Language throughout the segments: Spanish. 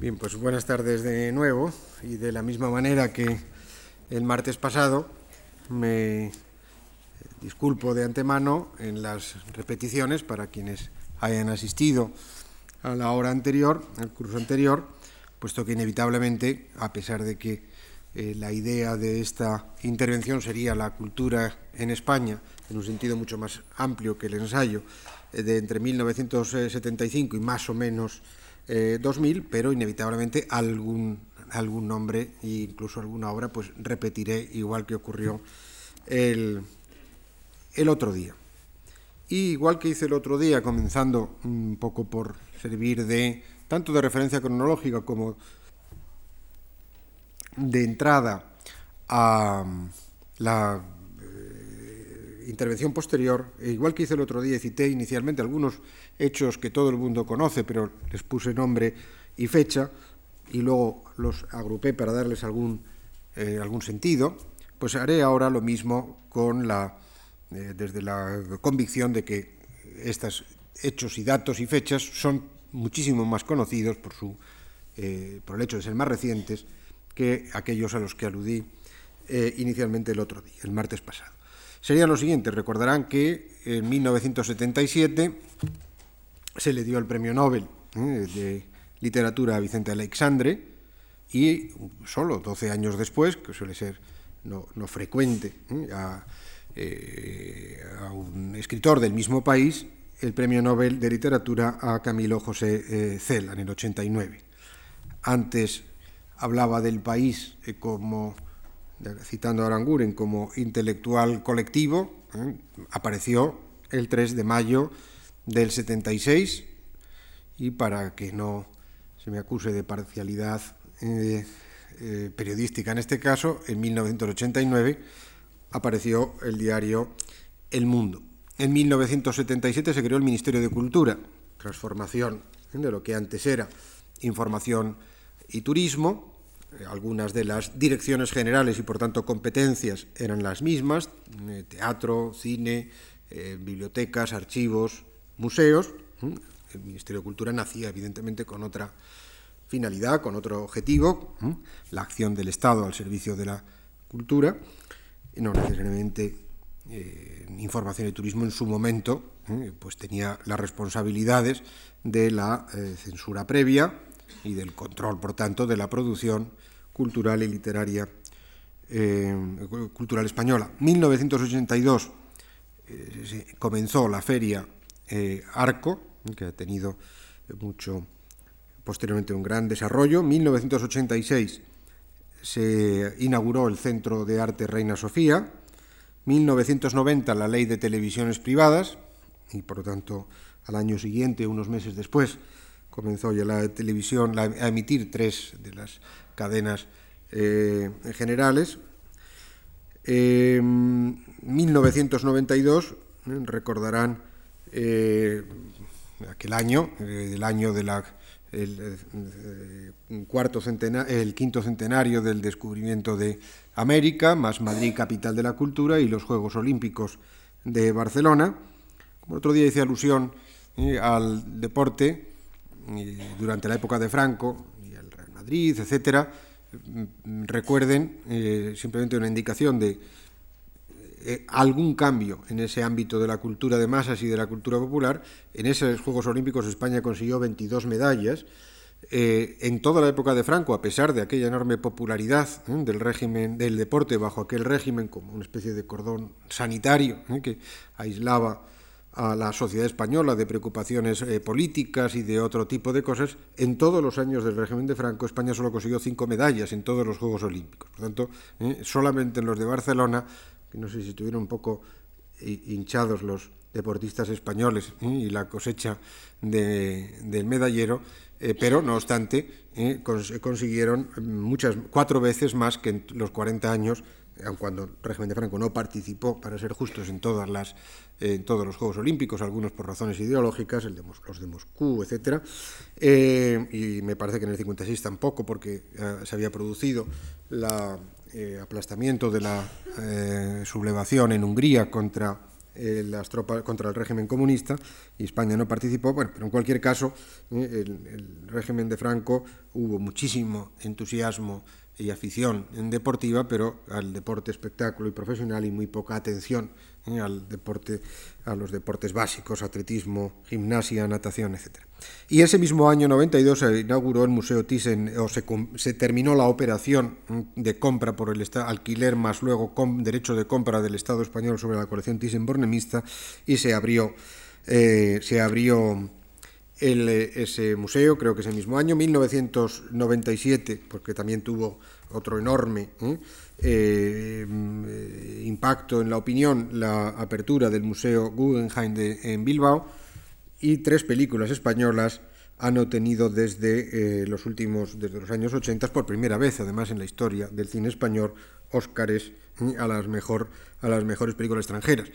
Bien, pues buenas tardes de nuevo. Y de la misma manera que el martes pasado me disculpo de antemano en las repeticiones para quienes hayan asistido a la hora anterior, al curso anterior, puesto que inevitablemente, a pesar de que eh, la idea de esta intervención sería la cultura en España, en un sentido mucho más amplio que el ensayo, eh, de entre 1975 y más o menos 2000, eh, pero inevitablemente algún, algún nombre e incluso alguna obra pues repetiré igual que ocurrió el, el otro día. Y igual que hice el otro día, comenzando un poco por servir de tanto de referencia cronológica como de entrada a la intervención posterior, e igual que hice el otro día, cité inicialmente algunos hechos que todo el mundo conoce, pero les puse nombre y fecha, y luego los agrupé para darles algún, eh, algún sentido, pues haré ahora lo mismo con la, eh, desde la convicción de que estos hechos y datos y fechas son muchísimo más conocidos por, su, eh, por el hecho de ser más recientes que aquellos a los que aludí inicialmente el otro día, el martes pasado. Serían los siguientes. Recordarán que en 1977 se le dio el premio Nobel ¿eh? de literatura a Vicente Alexandre y solo 12 años después, que suele ser no, frecuente, ¿eh? Eh, a, un escritor del mismo país, el premio Nobel de literatura a Camilo José Cela en el 89. Antes hablaba del país como, citando a Aranguren, como intelectual colectivo, apareció el 3 de mayo del 76 y para que no se me acuse de parcialidad eh, eh, periodística en este caso, en 1989 apareció el diario El Mundo. En 1977 se creó el Ministerio de Cultura, transformación de lo que antes era información y turismo. Eh, algunas de las direcciones generales y por tanto competencias eran las mismas, teatro, cine, bibliotecas, archivos, museos. El Ministerio de Cultura nacía evidentemente con otra finalidad, con otro objetivo, la acción del Estado al servicio de la cultura, no necesariamente eh, información y turismo en su momento, pues tenía las responsabilidades de la eh, censura previa y del control, por tanto, de la producción cultural y literaria eh, cultural española. 1982 comenzó la feria eh, arco, que ha tenido mucho posteriormente un gran desarrollo. 1986 se inauguró el Centro de Arte Reina Sofía. 1990 la Ley de Televisiones Privadas y por lo tanto al año siguiente, unos meses después, comenzó ya la televisión a emitir tres de las cadenas eh, generales. 1992 eh, recordarán eh, aquel año, el año de la el, eh, cuarto el quinto centenario del descubrimiento de América, más Madrid capital de la cultura y los Juegos Olímpicos de Barcelona. Como otro día hice alusión al deporte durante la época de Franco Madrid, etcétera, recuerden simplemente una indicación de eh, algún cambio en ese ámbito de la cultura de masas y de la cultura popular. En esos Juegos Olímpicos España consiguió 22 medallas. Eh, en toda la época de Franco, a pesar de aquella enorme popularidad ¿eh? del régimen del deporte bajo aquel régimen como una especie de cordón sanitario que aislaba a la sociedad española de preocupaciones políticas y de otro tipo de cosas, en todos los años del régimen de Franco España solo consiguió cinco medallas en todos los Juegos Olímpicos. Por tanto, solamente en los de Barcelona no sé si estuvieron un poco hinchados los deportistas españoles ¿eh? y la cosecha del medallero, eh, pero no obstante ¿eh? consiguieron muchas, cuatro veces más que en los 40 años, aun cuando el régimen de Franco no participó, para ser justos, en, todas las, en todos los Juegos Olímpicos, algunos por razones ideológicas, el de, los de Moscú, etc. y me parece que en el 56 tampoco, porque se había producido la, eh, aplastamiento de la eh, sublevación en Hungría contra eh, las tropas contra el régimen comunista y España no participó. Bueno, pero en cualquier caso, eh, el, el régimen de Franco hubo muchísimo entusiasmo y afición en deportiva, pero al deporte espectáculo y profesional y muy poca atención ¿eh? al deporte, a los deportes básicos, atletismo, gimnasia, natación, etc. Y ese mismo año 92 se inauguró el Museo Thyssen, o se, terminó la operación de compra por el alquiler más luego con derecho de compra del Estado español sobre la colección Thyssen-Bornemista y se abrió, eh, se abrió el, ese museo, creo que ese mismo año, 1997, porque también tuvo otro enorme ¿eh? Eh, impacto en la opinión, la apertura del Museo Guggenheim de, en Bilbao, y tres películas españolas han obtenido desde eh, los últimos, desde los años 80, por primera vez, además en la historia del cine español, Óscares a las, mejor, a las mejores películas extranjeras.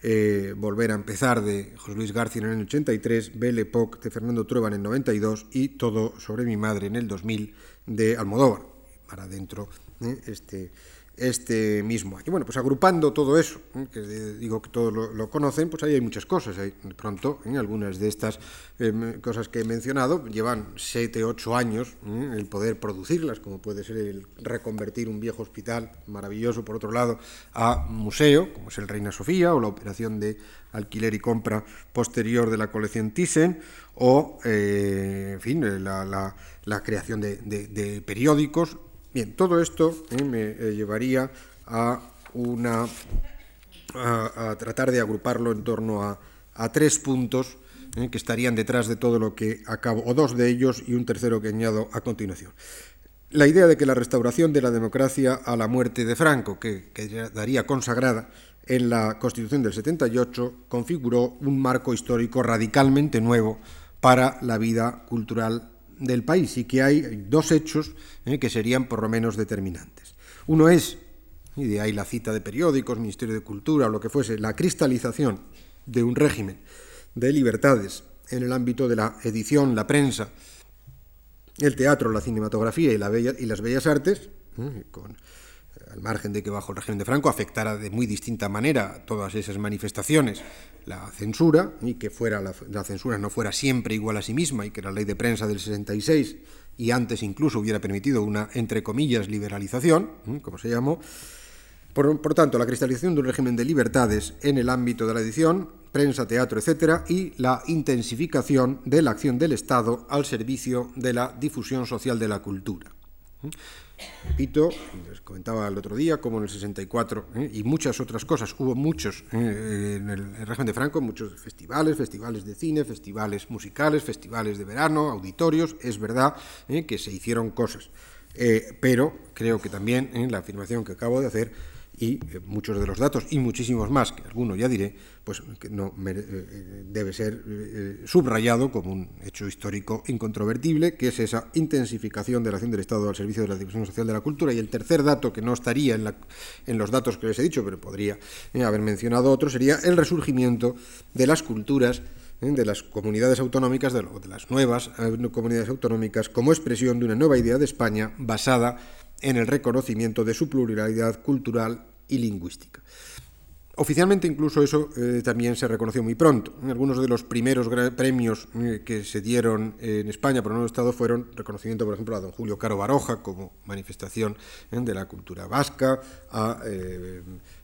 Eh, Volver a empezar de José Luis García en el 83, Belle Époque de Fernando Trueba en el 92 y Todo sobre mi madre en el 2000 de Almodóvar. Para adentro ¿eh? este, este mismo año. Bueno, pues agrupando todo eso, ¿eh? que digo que todos lo, conocen, pues ahí hay muchas cosas. Hay, pronto, ¿eh? algunas de estas eh, cosas que he mencionado llevan 7, 8 años ¿eh? el poder producirlas, como puede ser el reconvertir un viejo hospital maravilloso, por otro lado, a museo, como es el Reina Sofía, o la operación de alquiler y compra posterior de la colección Thyssen, o, eh, en fin, la, creación de periódicos, Bien, todo esto eh, me eh, llevaría a, una, a, tratar de agruparlo en torno a, a tres puntos eh, que estarían detrás de todo lo que acabo, o dos de ellos y un tercero que añado a continuación. La idea de que la restauración de la democracia a la muerte de Franco, que quedaría consagrada en la Constitución del 78, configuró un marco histórico radicalmente nuevo para la vida cultural del país y que hay dos hechos eh, que serían por lo menos determinantes. Uno es, y de ahí la cita de periódicos, Ministerio de Cultura o lo que fuese, la cristalización de un régimen de libertades en el ámbito de la edición, la prensa, el teatro, la cinematografía y, la bella, y las bellas artes, eh, con al margen de que bajo el régimen de Franco afectara de muy distinta manera todas esas manifestaciones la censura y que fuera la, censura no fuera siempre igual a sí misma y que la ley de prensa del 66 y antes incluso hubiera permitido una entre comillas liberalización, como se llamó. Por, por tanto, la cristalización de un régimen de libertades en el ámbito de la edición, prensa, teatro, etcétera, y la intensificación de la acción del Estado al servicio de la difusión social de la cultura. Repito, les comentaba el otro día, como en el 64 ¿eh? y muchas otras cosas, hubo muchos ¿eh? en el régimen de Franco, muchos festivales, festivales de cine, festivales musicales, festivales de verano, auditorios, es verdad ¿eh? que se hicieron cosas. Pero creo que también en la afirmación que acabo de hacer y eh, muchos de los datos y muchísimos más, que alguno ya diré, pues que no mere, eh, debe ser eh, subrayado como un hecho histórico incontrovertible, que es esa intensificación de la acción del Estado al servicio de la difusión social de la cultura. Y el tercer dato, que no estaría en, la, en los datos que les he dicho, pero podría eh, haber mencionado otro, sería el resurgimiento de las culturas eh, de las comunidades autonómicas, de, de las nuevas eh, comunidades autonómicas, como expresión de una nueva idea de España basada en el reconocimiento de su pluralidad cultural y lingüística. Oficialmente incluso eso eh, también se reconoció muy pronto. Algunos de los primeros premios eh, que se dieron en España por el nuevo Estado fueron reconocimiento, por ejemplo, a don Julio Caro Baroja como manifestación eh, de la cultura vasca, a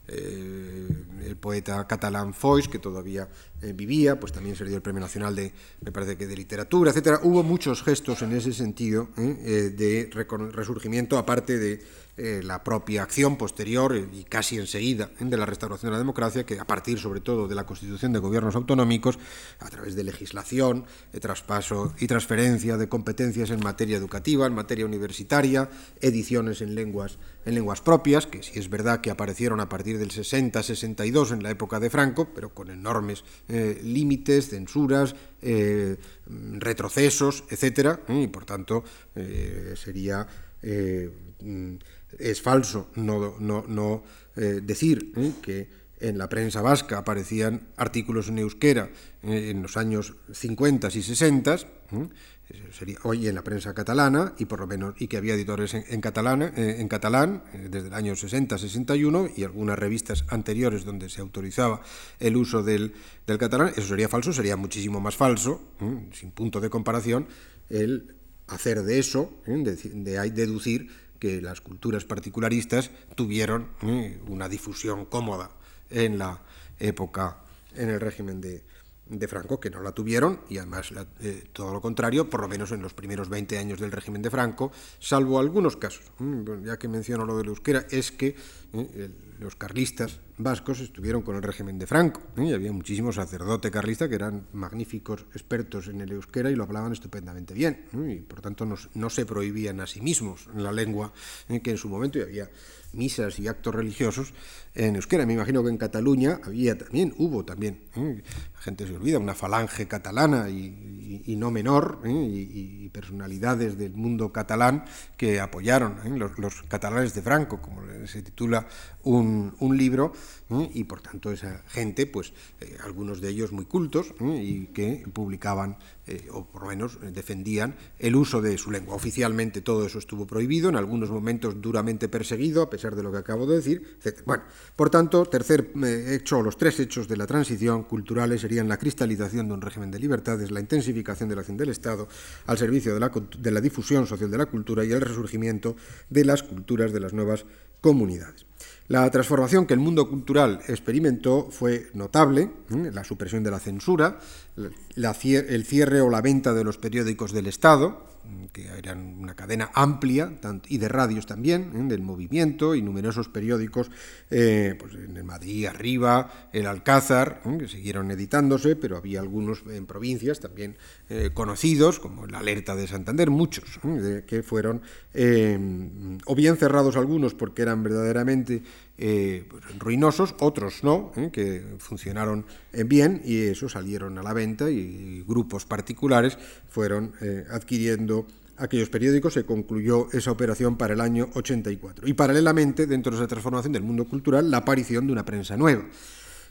eh, el poeta catalán Foix, que todavía eh, vivía, pues también se le dio el Premio Nacional de, me parece que de Literatura, etcétera. Hubo muchos gestos en ese sentido eh, de resurgimiento, aparte de eh, la propia acción posterior y casi enseguida eh, de la restauración de la democracia, que a partir sobre todo de la constitución de gobiernos autonómicos, a través de legislación, de traspaso y transferencia de competencias en materia educativa, en materia universitaria, ediciones en lenguas, en lenguas propias, que sí es verdad que aparecieron a partir del 60-62 en la época de Franco, pero con enormes eh, límites, censuras, retrocesos, etcétera, y por tanto sería es falso no, no, no eh, decir eh, que en la prensa vasca aparecían artículos en euskera eh, en los años 50 y 60, sería hoy en la prensa catalana y por lo menos y que había editores en, catalán, eh, en catalán desde el año 60-61 y algunas revistas anteriores donde se autorizaba el uso del, del catalán. Eso sería falso, sería muchísimo más falso, sin punto de comparación, el hacer de eso, de deducir que las culturas particularistas tuvieron una difusión cómoda en la época, en el régimen de, de Franco, que no la tuvieron, y además eh, todo lo contrario, por lo menos en los primeros 20 años del régimen de Franco, salvo algunos casos. Mm, ya que menciono lo del euskera, es que eh, los carlistas vascos estuvieron con el régimen de Franco, ¿eh? y había muchísimos sacerdotes carlistas que eran magníficos expertos en el euskera y lo hablaban estupendamente bien, y por tanto no, se prohibían a sí mismos la lengua que en su momento había misas y actos religiosos en euskera. Me imagino que en Cataluña había también, hubo también, ¿eh? la gente se olvida, una falange catalana y, no menor, ¿eh? y, personalidades del mundo catalán que apoyaron ¿eh? los, catalanes de Franco, como se titula un, libro, y por tanto esa gente, pues algunos de ellos muy cultos y que publicaban eh, o por lo menos eh, defendían el uso de su lengua. Oficialmente todo eso estuvo prohibido, en algunos momentos duramente perseguido, a pesar de lo que acabo de decir, etc. Bueno, por tanto, tercer eh, hecho, los tres hechos de la transición culturales serían la cristalización de un régimen de libertades, la intensificación de la acción del Estado al servicio de la, de la difusión social de la cultura y el resurgimiento de las culturas de las nuevas comunidades. La transformación que el mundo cultural experimentó fue notable, la supresión de la censura, el cierre o la venta de los periódicos del Estado, que eran una cadena amplia, y de radios también, ¿eh? del movimiento, y numerosos periódicos eh, pues en el Madrid arriba, el Alcázar, ¿eh? que siguieron editándose, pero había algunos en provincias también conocidos, como el Alerta de Santander, muchos, que fueron o bien cerrados algunos porque eran verdaderamente pues, ruinosos, otros no, que funcionaron bien y eso salieron a la venta y grupos particulares fueron adquiriendo aquellos periódicos, se concluyó esa operación para el año 84. Y paralelamente, dentro de esa transformación del mundo cultural, la aparición de una prensa nueva.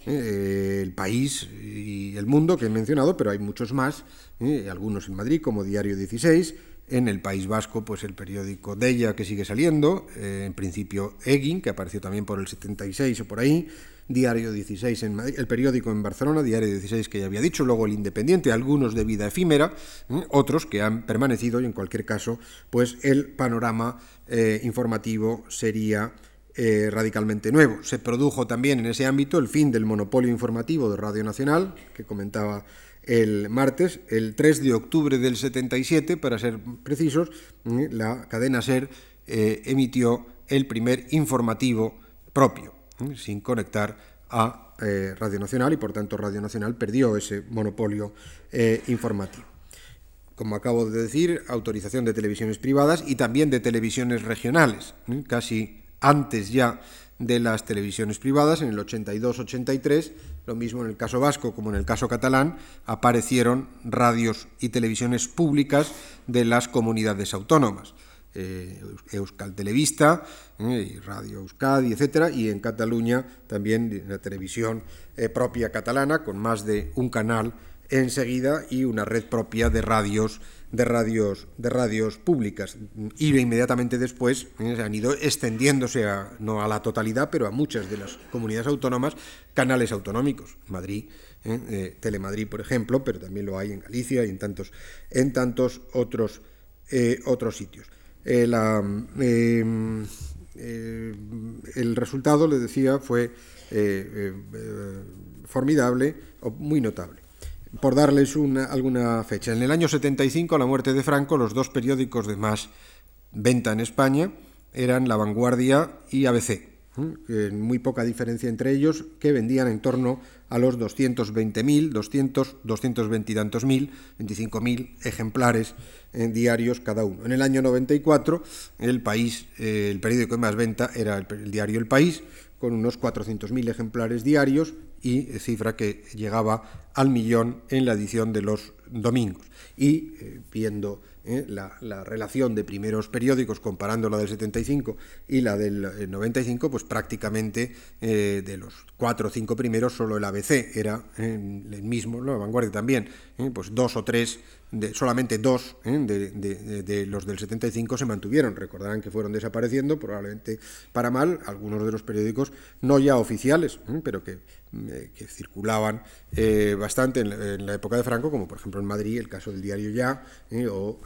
Eh, el país y el mundo que he mencionado, pero hay muchos más, eh, algunos en Madrid como Diario 16, en el País Vasco, pues el periódico Della que sigue saliendo, eh, en principio Egin, que apareció también por el 76 o por ahí, Diario 16 en Madrid, el periódico en Barcelona, Diario 16 que ya había dicho, luego el Independiente, algunos de vida efímera, otros que han permanecido y en cualquier caso, pues el panorama eh, informativo sería eh, radicalmente nuevo. Se produjo también en ese ámbito el fin del monopolio informativo de Radio Nacional, que comentaba el martes, el 3 de octubre del 77, para ser precisos, la cadena SER eh, emitió el primer informativo propio sin conectar a eh, Radio Nacional y por tanto Radio Nacional perdió ese monopolio eh, informativo. Como acabo de decir, autorización de televisiones privadas y también de televisiones regionales, casi antes ya de las televisiones privadas, en el 82-83, lo mismo en el caso vasco como en el caso catalán, aparecieron radios y televisiones públicas de las comunidades autónomas eh, Televista, eh, Radio Euskadi, etcétera, y en Cataluña también la televisión eh, propia catalana con más de un canal enseguida y una red propia de radios de radios de radios públicas. Y inmediatamente después se han ido extendiéndose a, no a la totalidad pero a muchas de las comunidades autónomas canales autonómicos. Madrid Telemadrid por ejemplo pero también lo hay en Galicia y en tantos en tantos otros otros sitios. Eh, em, eh, el resultado, le decía, fue eh, formidable o muy notable. Por darles una, alguna fecha, en el año 75, a la muerte de Franco, los dos periódicos de más venta en España eran La Vanguardia y ABC, en muy poca diferencia entre ellos, que vendían en torno a los 220.000, 200, 220 y tantos mil, 25.000 ejemplares en diarios cada uno. En el año 94, el país, eh, el periódico de más venta era el, diario El País, con unos 400.000 ejemplares diarios y cifra que llegaba al millón en la edición de los domingos. Y eh, viendo ¿eh? la, relación de primeros periódicos, comparando la del 75 y la del 95, eh, pues prácticamente de los cuatro o cinco primeros, solo el ABC era el mismo, la vanguardia también, pues dos o tres solamente dos de, los del 75 se mantuvieron. Recordarán que fueron desapareciendo, probablemente para mal, algunos de los periódicos no ya oficiales, pero que, circulaban bastante en, la época de Franco, como por ejemplo en Madrid el caso del diario Ya o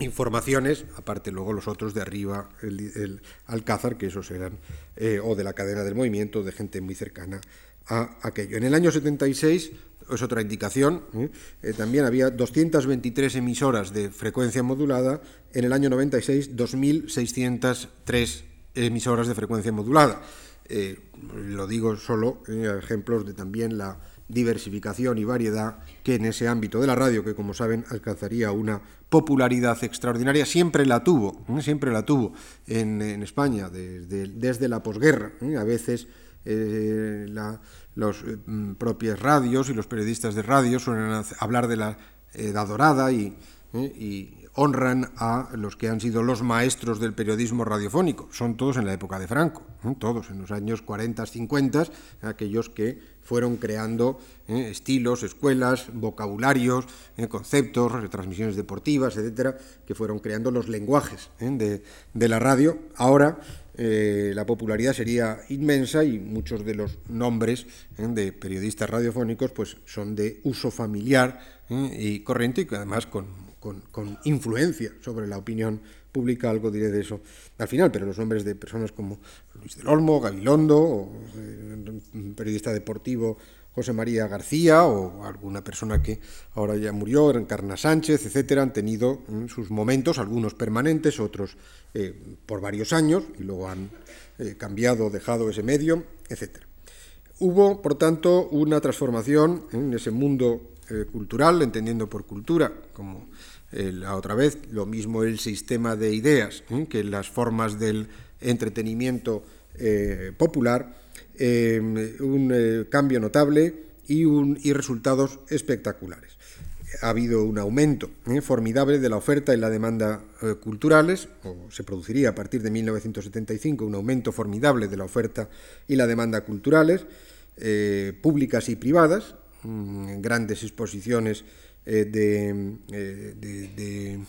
informaciones, aparte luego los otros de arriba, el, Alcázar, que esos eran, eh, o de la cadena del movimiento, de gente muy cercana a aquello. En el año 76, es otra indicación, ¿eh? Eh, también había 223 emisoras de frecuencia modulada, en el año 96, 2.603 emisoras de frecuencia modulada. Lo digo solo ejemplos de también la diversificación y variedad que en ese ámbito de la radio, que como saben alcanzaría una popularidad extraordinaria, siempre la tuvo, ¿eh? siempre la tuvo en, España desde, la posguerra. ¿eh? A veces eh, los mm, propios radios y los periodistas de radio suelen hablar de la edad dorada y honran a los que han sido los maestros del periodismo radiofónico. Son todos en la época de Franco, todos en los años 40, 50, aquellos que fueron creando eh, estilos, escuelas, vocabularios, eh, conceptos, retransmisiones deportivas, etcétera, que fueron creando los lenguajes eh, de, la radio. Ahora la popularidad sería inmensa y muchos de los nombres de periodistas radiofónicos pues, son de uso familiar y corriente y además con con, influencia sobre la opinión pública, algo diré de eso al final, pero los nombres de personas como Luis del Olmo, Gabilondo, o, un periodista deportivo José María García o alguna persona que ahora ya murió, Encarna Sánchez, etcétera, han tenido mm, sus momentos, algunos permanentes, otros eh, por varios años, y luego han eh, cambiado, dejado ese medio, etcétera. Hubo, por tanto, una transformación en ese mundo eh, cultural, entendiendo por cultura, como la otra vez, lo mismo el sistema de ideas ¿eh? que las formas del entretenimiento eh, popular, un cambio notable y, un, y resultados espectaculares ha habido un aumento formidable de la oferta y la demanda culturales, o se produciría a partir de 1975 un aumento formidable de la oferta y la demanda culturales, públicas y privadas, Mm, grandes exposiciones eh, eh, de,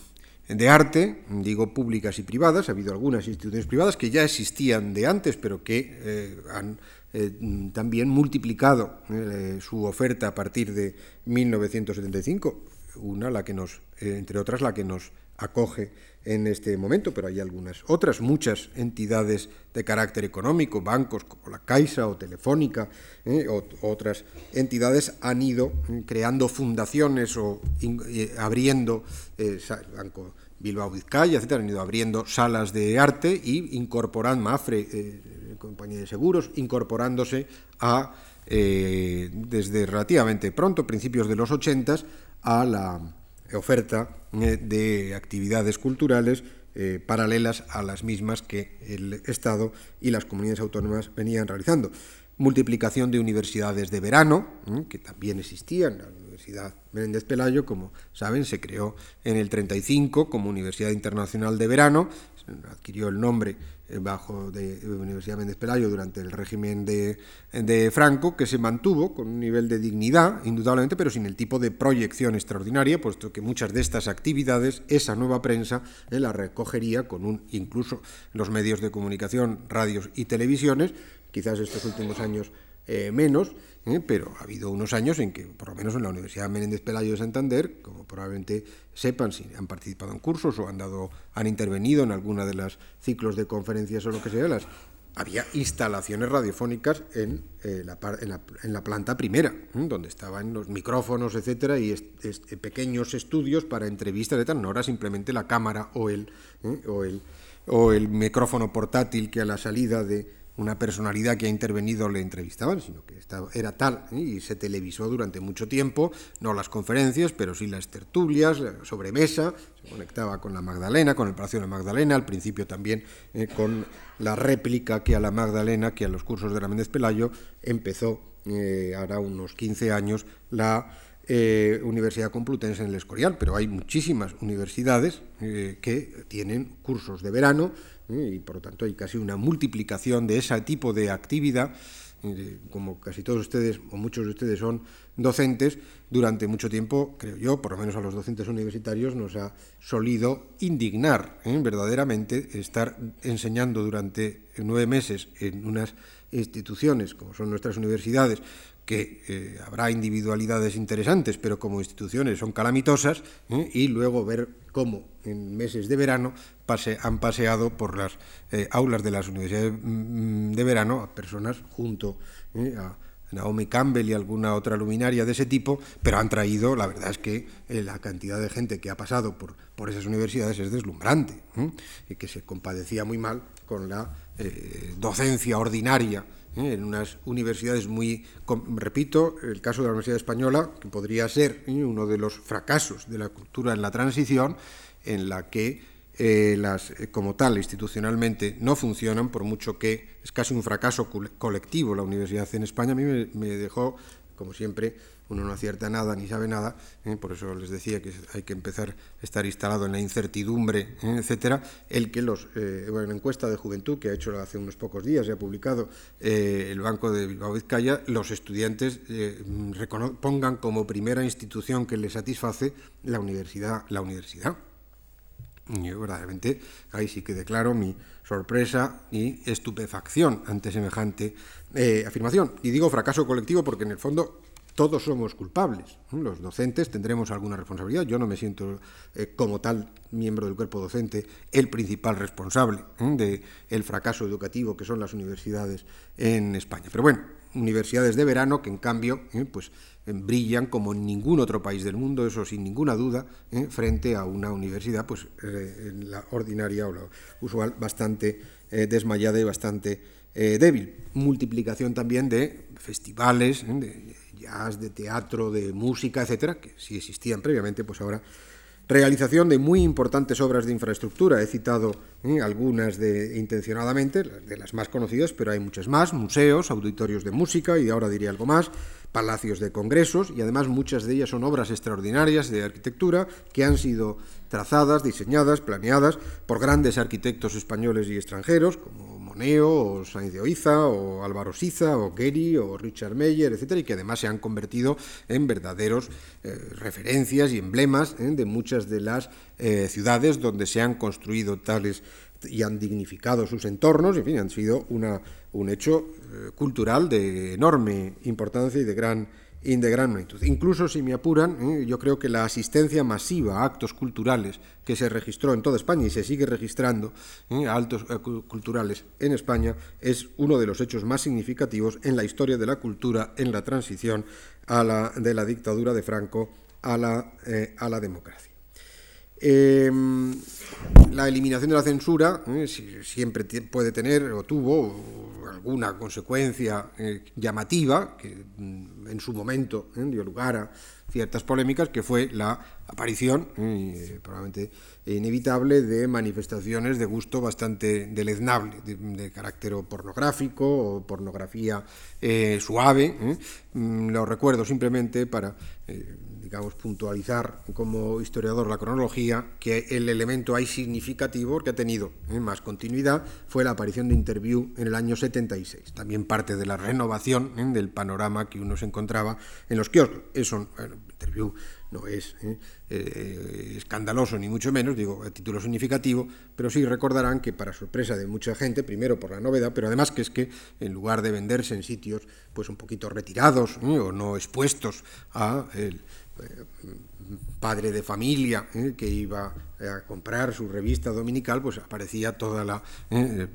de, arte, digo públicas y privadas, ha habido algunas instituciones privadas que ya existían de antes, pero que eh, han también multiplicado su oferta a partir de 1975, una, la que nos, entre otras, la que nos acoge en este momento, pero hay algunas otras, muchas entidades de carácter económico, bancos como la Caixa o Telefónica, ¿eh? otras entidades han ido creando fundaciones o eh, abriendo, eh, Banco Bilbao Vizcaya, etcétera, han ido abriendo salas de arte y incorporando, Mafre, compañía de seguros, incorporándose a, desde relativamente pronto, principios de los 80, a la oferta eh, de actividades culturales eh, paralelas a las mismas que el Estado y las comunidades autónomas venían realizando. Multiplicación de universidades de verano, que también existían. La Universidad Menéndez Pelayo, como saben, se creó en el 35 como Universidad Internacional de Verano, adquirió el nombre bajo de Universidad Méndez Pelayo durante el régimen de, Franco, que se mantuvo con un nivel de dignidad, indudablemente, pero sin el tipo de proyección extraordinaria, puesto que muchas de estas actividades, esa nueva prensa eh, la recogería con un, incluso los medios de comunicación, radios y televisiones, quizás estos últimos años eh, menos, ¿eh? pero ha habido unos años en que, por lo menos en la Universidad Menéndez Pelayo de Santander, como probablemente sepan si han participado en cursos o han, dado, han intervenido en alguna de las ciclos de conferencias o lo que sea, las, había instalaciones radiofónicas en, eh, la, en, la, planta primera, ¿eh? donde estaban los micrófonos, etcétera, y pequeños estudios para entrevistas, tal no era simplemente la cámara o el, o el, o el micrófono portátil que a la salida de una personalidad que ha intervenido le entrevistaban, sino que era tal ¿eh? y se televisó durante mucho tiempo, no las conferencias, pero sí las tertulias, la sobremesa, se conectaba con la Magdalena, con el Palacio de la Magdalena, al principio también eh, con la réplica que a la Magdalena, que a los cursos de la Méndez Pelayo, empezó eh, ahora unos 15 años la Universidad Complutense en el Escorial, pero hay muchísimas universidades que tienen cursos de verano, y por lo tanto hay casi una multiplicación de ese tipo de actividad como casi todos ustedes o muchos de ustedes son docentes, durante mucho tiempo, creo yo, por lo menos a los docentes universitarios, nos ha solido indignar ¿eh? verdaderamente estar enseñando durante nueve meses en unas instituciones como son nuestras universidades, que eh, habrá individualidades interesantes, pero como instituciones son calamitosas, ¿eh? y luego ver cómo en meses de verano han paseado por las aulas de las universidades mm, de verano a personas junto a Naomi Campbell y alguna otra luminaria de ese tipo, pero han traído, la verdad es que eh, la cantidad de gente que ha pasado por, por esas universidades es deslumbrante y que se compadecía muy mal con la eh, docencia ordinaria ¿eh? en unas universidades muy, repito, el caso de la Universidad Española, que podría ser uno de los fracasos de la cultura en la transición, en la que eh, las, eh, como tal, institucionalmente, no funcionan, por mucho que es casi un fracaso colectivo la universidad en España. A mí me, dejó, como siempre, uno no acierta nada ni sabe nada, ¿eh? por eso les decía que hay que empezar a estar instalado en la incertidumbre, etcétera, el que los, bueno, la encuesta de juventud que ha hecho hace unos pocos días, se ha publicado el Banco de Bilbao Vizcaya, los estudiantes pongan como primera institución que les satisface la universidad, la universidad. Yo verdaderamente ahí sí que declaro mi sorpresa y estupefacción ante semejante eh, afirmación. Y digo fracaso colectivo porque en el fondo todos somos culpables. Los docentes tendremos alguna responsabilidad. Yo no me siento eh, como tal miembro del cuerpo docente el principal responsable del fracaso educativo que son las universidades en España. Pero bueno, universidades de verano que en cambio ¿eh? pues eh, brillan como en ningún otro país del mundo, eso sin ninguna duda, frente a una universidad pues la ordinaria o la usual bastante desmayada y bastante débil. Multiplicación también de festivales, de jazz, de teatro, de música, etcétera, que si existían previamente, pues ahora Realización de muy importantes obras de infraestructura. He citado ¿eh? algunas de, intencionadamente, de las más conocidas, pero hay muchas más. Museos, auditorios de música y ahora diré algo más, palacios de congresos y además muchas de ellas son obras extraordinarias de arquitectura que han sido trazadas, diseñadas, planeadas por grandes arquitectos españoles y extranjeros como O Sainz de Oiza o Álvaro Siza o Gary o Richard Meyer, etcétera, y que además se han convertido en verdaderos eh, referencias y emblemas ¿eh? de muchas de las eh, ciudades donde se han construido tales y han dignificado sus entornos, en fin, han sido una, un hecho cultural de enorme importancia y de gran de gran magnitud. Incluso si me apuran, ¿eh? yo creo que la asistencia masiva a actos culturales que se registró en toda España y se sigue registrando ¿eh? a actos eh, culturales en España es uno de los hechos más significativos en la historia de la cultura en la transición a la, de la dictadura de Franco a la, a la democracia. Em, la eliminación de la censura siempre puede tener o tuvo alguna consecuencia eh, llamativa que mm, en su momento eh, dio lugar a ciertas polémicas, que fue la aparición, eh, probablemente inevitable, de manifestaciones de gusto bastante deleznable, de, carácter pornográfico o pornografía suave. Mm, lo recuerdo simplemente para digamos, puntualizar como historiador la cronología, que el elemento ahí significativo que ha tenido ¿eh? más continuidad fue la aparición de Interview en el año 76. También parte de la renovación ¿eh? del panorama que uno se encontraba en los kioscos. Eso, Interview no es ¿eh? escandaloso ni mucho menos, digo, a título significativo, pero sí recordarán que para sorpresa de mucha gente, primero por la novedad, pero además que es que en lugar de venderse en sitios pues un poquito retirados o no expuestos a el, padre de familia eh, que iba a comprar su revista dominical, pues aparecía toda la eh,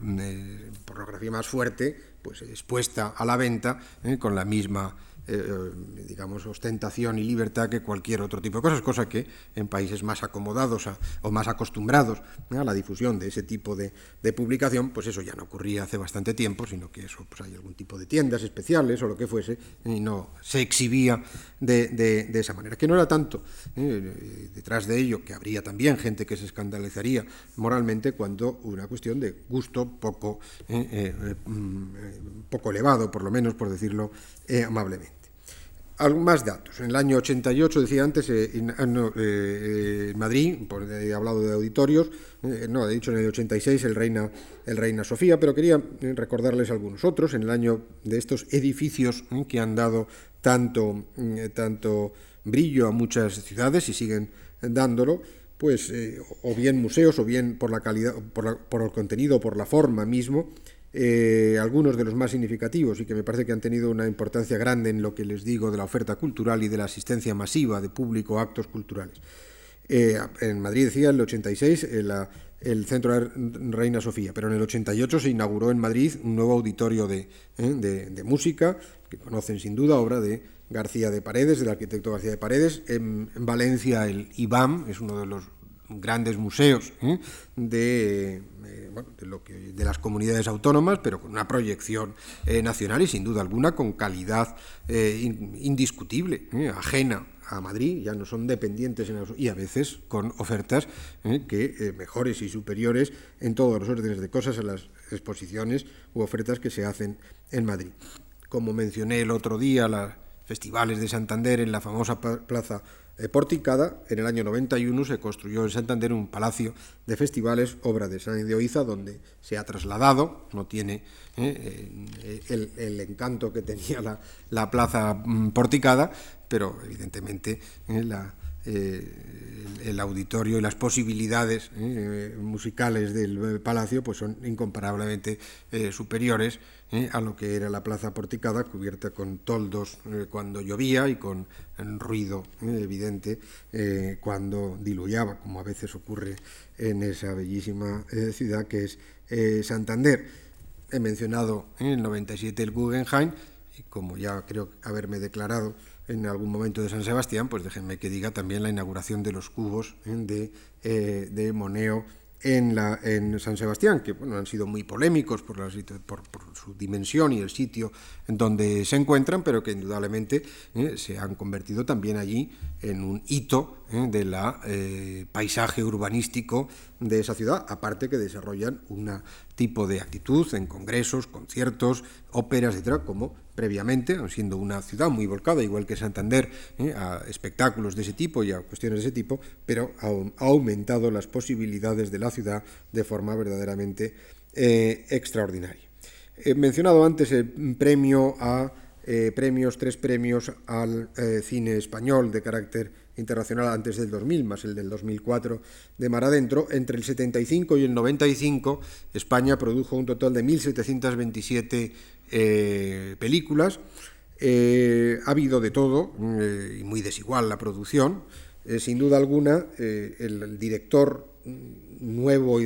pornografía más fuerte, pues expuesta a la venta con la misma eh, eh, digamos, ostentación y libertad que cualquier otro tipo de cosas, cosa que en países más acomodados o más acostumbrados a la difusión de ese tipo de, publicación, pues eso ya no ocurría hace bastante tiempo, sino que eso pues hay algún tipo de tiendas especiales o lo que fuese, y no se exhibía de, esa manera, que no era tanto eh, detrás de ello, que habría también gente que se escandalizaría moralmente cuando una cuestión de gusto poco, mm, poco elevado, por lo menos por decirlo amablemente. Más datos. En el año 88, decía antes, eh, eh, en, Madrid, he hablado de auditorios, no, he dicho en el 86 el Reina, el Reina Sofía, pero quería recordarles algunos otros. En el año de estos edificios que han dado tanto, tanto brillo a muchas ciudades y siguen dándolo, pues o bien museos o bien por la calidad, por, por el contenido, por la forma mismo, eh, algunos de los más significativos y que me parece que han tenido una importancia grande en lo que les digo de la oferta cultural y de la asistencia masiva de público a actos culturales. Eh, en Madrid decía el 86 el, eh, el Centro de Reina Sofía, pero en el 88 se inauguró en Madrid un nuevo auditorio de, de, música, que conocen sin duda, obra de García de Paredes, del arquitecto García de Paredes. En, en Valencia el IBAM es uno de los grandes museos ¿eh? de, eh, de, las comunidades autónomas, pero con una proyección eh, nacional y sin duda alguna con calidad indiscutible, ajena a Madrid, ya no son dependientes y a veces con ofertas que mejores y superiores en todos los órdenes de cosas a las exposiciones u ofertas que se hacen en Madrid. Como mencioné el otro día, los festivales de Santander en la famosa plaza porticada, en el año 91 se construyó en Santander un palacio de festivales, obra de San de Oiza, donde se ha trasladado, no tiene eh, eh, el, encanto que tenía la, plaza mm, porticada, pero evidentemente la, el, auditorio y las posibilidades musicales del palacio pues son incomparablemente superiores ¿eh? a lo que era la plaza porticada, cubierta con toldos eh, cuando llovía y con ruido ¿eh? evidente cuando diluyaba, como a veces ocurre en esa bellísima ciudad que es Santander. He mencionado en el 97 el Guggenheim, y como ya creo haberme declarado en algún momento de San Sebastián, pues déjenme que diga también la inauguración de los cubos de, de Moneo en, la, en San Sebastián, que bueno, han sido muy polémicos por, la, por, su dimensión y el sitio en donde se encuentran, pero que indudablemente eh, se han convertido también allí en un hito eh, del eh, paisaje urbanístico de esa ciudad, aparte que desarrollan un tipo de actitud en congresos, conciertos, óperas, etcétera, como previamente, siendo una ciudad muy volcada, igual que Santander, eh, a espectáculos de ese tipo y a cuestiones de ese tipo, pero ha, aumentado las posibilidades de la ciudad de forma verdaderamente extraordinaria. He mencionado antes el premio a premios, tres premios al cine español de carácter internacional antes del 2000, más el del 2004 de Mar Adentro, entre el 75 y el 95 España produjo un total de 1.727 eh, películas. Eh, ha habido de todo, eh, y muy desigual la producción. sin duda alguna, el, director nuevo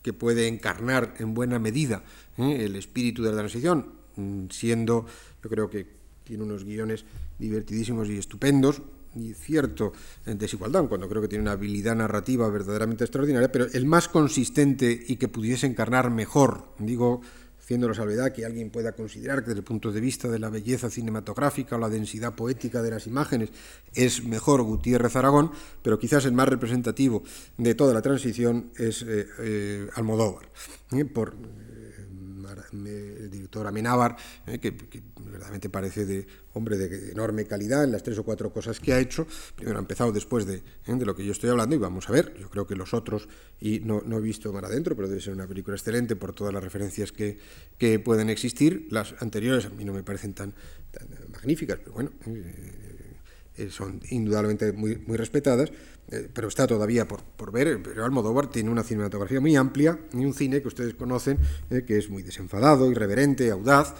que puede encarnar en buena medida el espíritu de la transición, mm, siendo, yo creo que tiene unos guiones divertidísimos y estupendos, y cierto desigualdad, cuando creo que tiene una habilidad narrativa verdaderamente extraordinaria, pero el más consistente y que pudiese encarnar mejor, digo, haciendo la salvedad que alguien pueda considerar que desde el punto de vista de la belleza cinematográfica o la densidad poética de las imágenes es mejor Gutiérrez Aragón, pero quizás el más representativo de toda la transición es eh, eh, Almodóvar, ¿eh? por el director Amenábar, eh, que, verdaderamente parece de hombre de enorme calidad en las tres o cuatro cosas que ha hecho. Primero ha empezado después de, eh, de lo que yo estoy hablando y vamos a ver. Yo creo que los otros, y no, no he visto Mar Adentro, pero debe ser una película excelente por todas las referencias que, que pueden existir. Las anteriores a mí no me parecen tan, tan magníficas, pero bueno. Eh, son indudablemente muy, muy respetadas, eh, pero está todavía por, por, ver. Pero Almodóvar tiene una cinematografía muy amplia y un cine que ustedes conocen, eh, que es muy desenfadado, irreverente, audaz,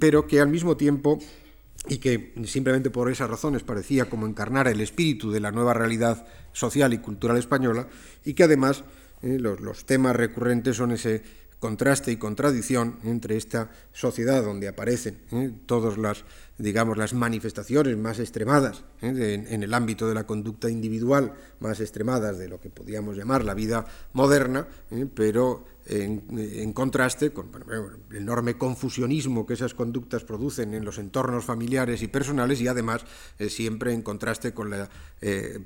pero que al mismo tiempo y que simplemente por esas razones parecía como encarnar el espíritu de la nueva realidad social y cultural española, y que además los, temas recurrentes son ese contraste y contradicción entre esta sociedad donde aparecen todas las digamos, las manifestaciones más extremadas ¿eh? en, el ámbito de la conducta individual, más extremadas de lo que podríamos llamar la vida moderna, ¿eh? pero en, contraste con el enorme confusionismo que esas conductas producen en los entornos familiares y personales y además eh, siempre en contraste con la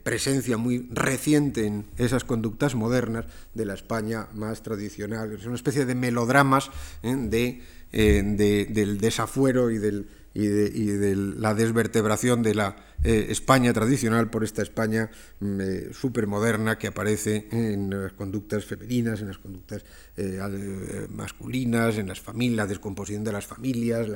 presencia muy reciente en esas conductas modernas de la España más tradicional. Es una especie de melodramas de, del desafuero y del y de, la desvertebración de la eh, España tradicional por esta España mm, eh, supermoderna que aparece en las conductas femeninas, en las conductas eh, masculinas, en las familias, la descomposición de las familias,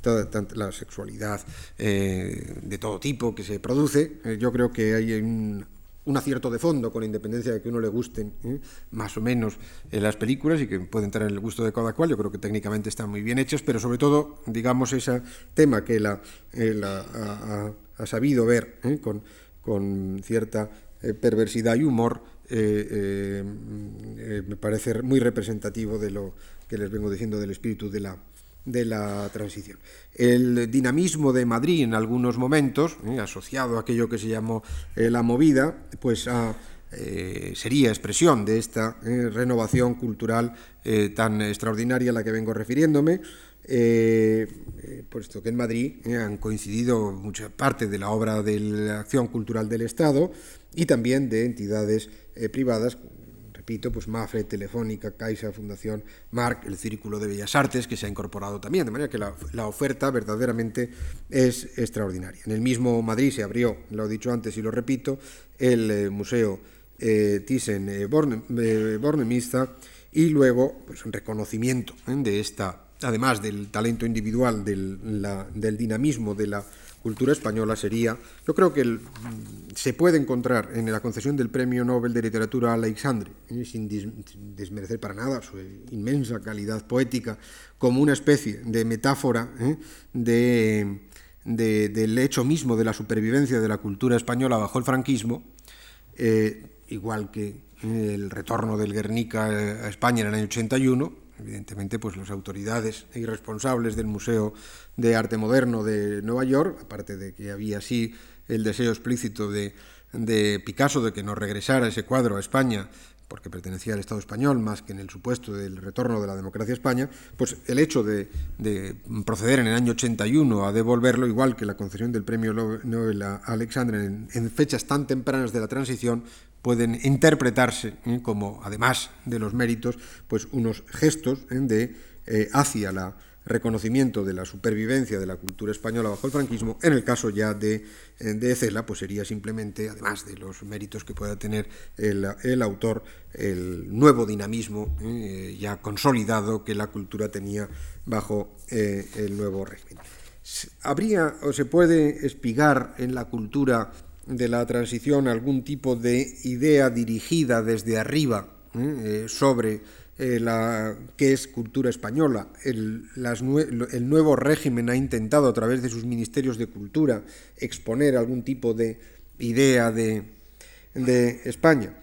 toda, la sexualidad de todo tipo que se produce. yo creo que hay un un acierto de fondo, con independencia de que uno le gusten ¿eh? más o menos eh, las películas y que pueden tener el gusto de cada cual. Yo creo que técnicamente están muy bien hechas, pero sobre todo, digamos, ese tema que la, eh, ha, sabido ver con, con, cierta perversidad y humor, me parece muy representativo de lo que les vengo diciendo del espíritu de la, de la transición. El dinamismo de Madrid en algunos momentos, eh, asociado a aquello que se llamó eh, la movida, pues eh, sería expresión de esta renovación cultural tan extraordinaria a la que vengo refiriéndome, puesto que en Madrid han coincidido mucha parte de la obra de la acción cultural del Estado y también de entidades privadas pues Mafre, Telefónica, Caixa, Fundación Marc, el Círculo de Bellas Artes, que se ha incorporado también, de manera que la, oferta verdaderamente es extraordinaria. En el mismo Madrid se abrió, lo he dicho antes y lo repito, el eh, Museo eh, Thyssen eh, y luego pues, un reconocimiento de esta, además del talento individual, del, del dinamismo de la cultura española sería, yo creo que se puede encontrar en la concesión del Premio Nobel de Literatura a Alexandre, ¿eh? sin desmerecer para nada su inmensa calidad poética, como una especie de metáfora ¿eh? del hecho mismo de la supervivencia de la cultura española bajo el franquismo, eh, igual que el retorno del Guernica a España en el año 81, evidentemente pues las autoridades y responsables del Museo de Arte Moderno de Nueva York, aparte de que había así el deseo explícito de, Picasso de que no regresara ese cuadro a España porque pertenecía al Estado español, más que en el supuesto del retorno de la democracia a España, pues el hecho de, proceder en el año 81 a devolverlo, igual que la concesión del premio Nobel a Alexandre en fechas tan tempranas de la transición, pueden interpretarse ¿eh? como, además de los méritos, pues unos gestos ¿eh? de, eh, hacia el reconocimiento de la supervivencia de la cultura española bajo el franquismo. En el caso ya de, de Cela, pues sería simplemente, además de los méritos que pueda tener el, autor, el nuevo dinamismo ya consolidado que la cultura tenía bajo el nuevo régimen. Habría o se puede espigar en la cultura de la transición algún tipo de idea dirigida desde arriba ¿eh? Eh, sobre eh, la, qué es cultura española. El, el, nuevo régimen ha intentado a través de sus ministerios de cultura exponer algún tipo de idea de, de España.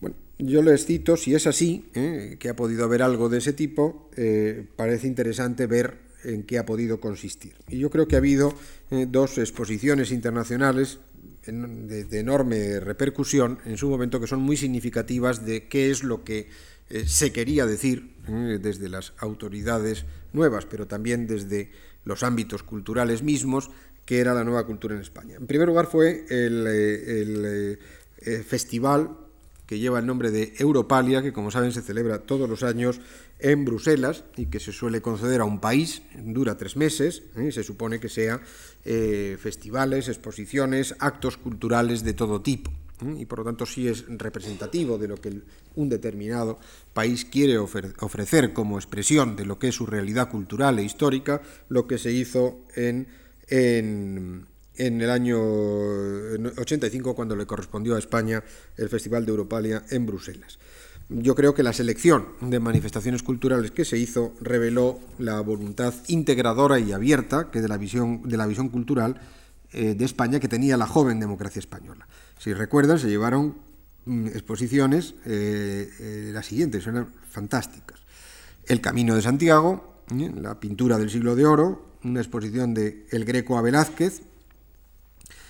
Bueno, yo les cito, si es así, que ha podido haber algo de ese tipo, parece interesante ver en qué ha podido consistir. Y yo creo que ha habido dos exposiciones internacionales de, enorme repercusión en su momento que son muy significativas de qué es lo que eh, se quería decir eh, desde las autoridades nuevas, pero también desde los ámbitos culturales mismos, que era la nueva cultura en España. En primer lugar fue el, eh, el festival que lleva el nombre de Europalia, que como saben se celebra todos los años en Bruselas y que se suele conceder a un país, dura tres meses, y se supone que sea eh, festivales, exposiciones, actos culturales de todo tipo. Y por lo tanto sí es representativo de lo que un determinado país quiere ofrecer como expresión de lo que es su realidad cultural e histórica, lo que se hizo en, en, en el año 85 cuando le correspondió a España el Festival de Europalia en Bruselas. Yo creo que la selección de manifestaciones culturales que se hizo reveló la voluntad integradora y abierta que de la visión, de la visión cultural eh, de España que tenía la joven democracia española. Si recuerdan, se llevaron mm, exposiciones, eh, eh, las siguientes, eran fantásticas. El Camino de Santiago, la pintura del siglo de oro, una exposición de El Greco a Velázquez,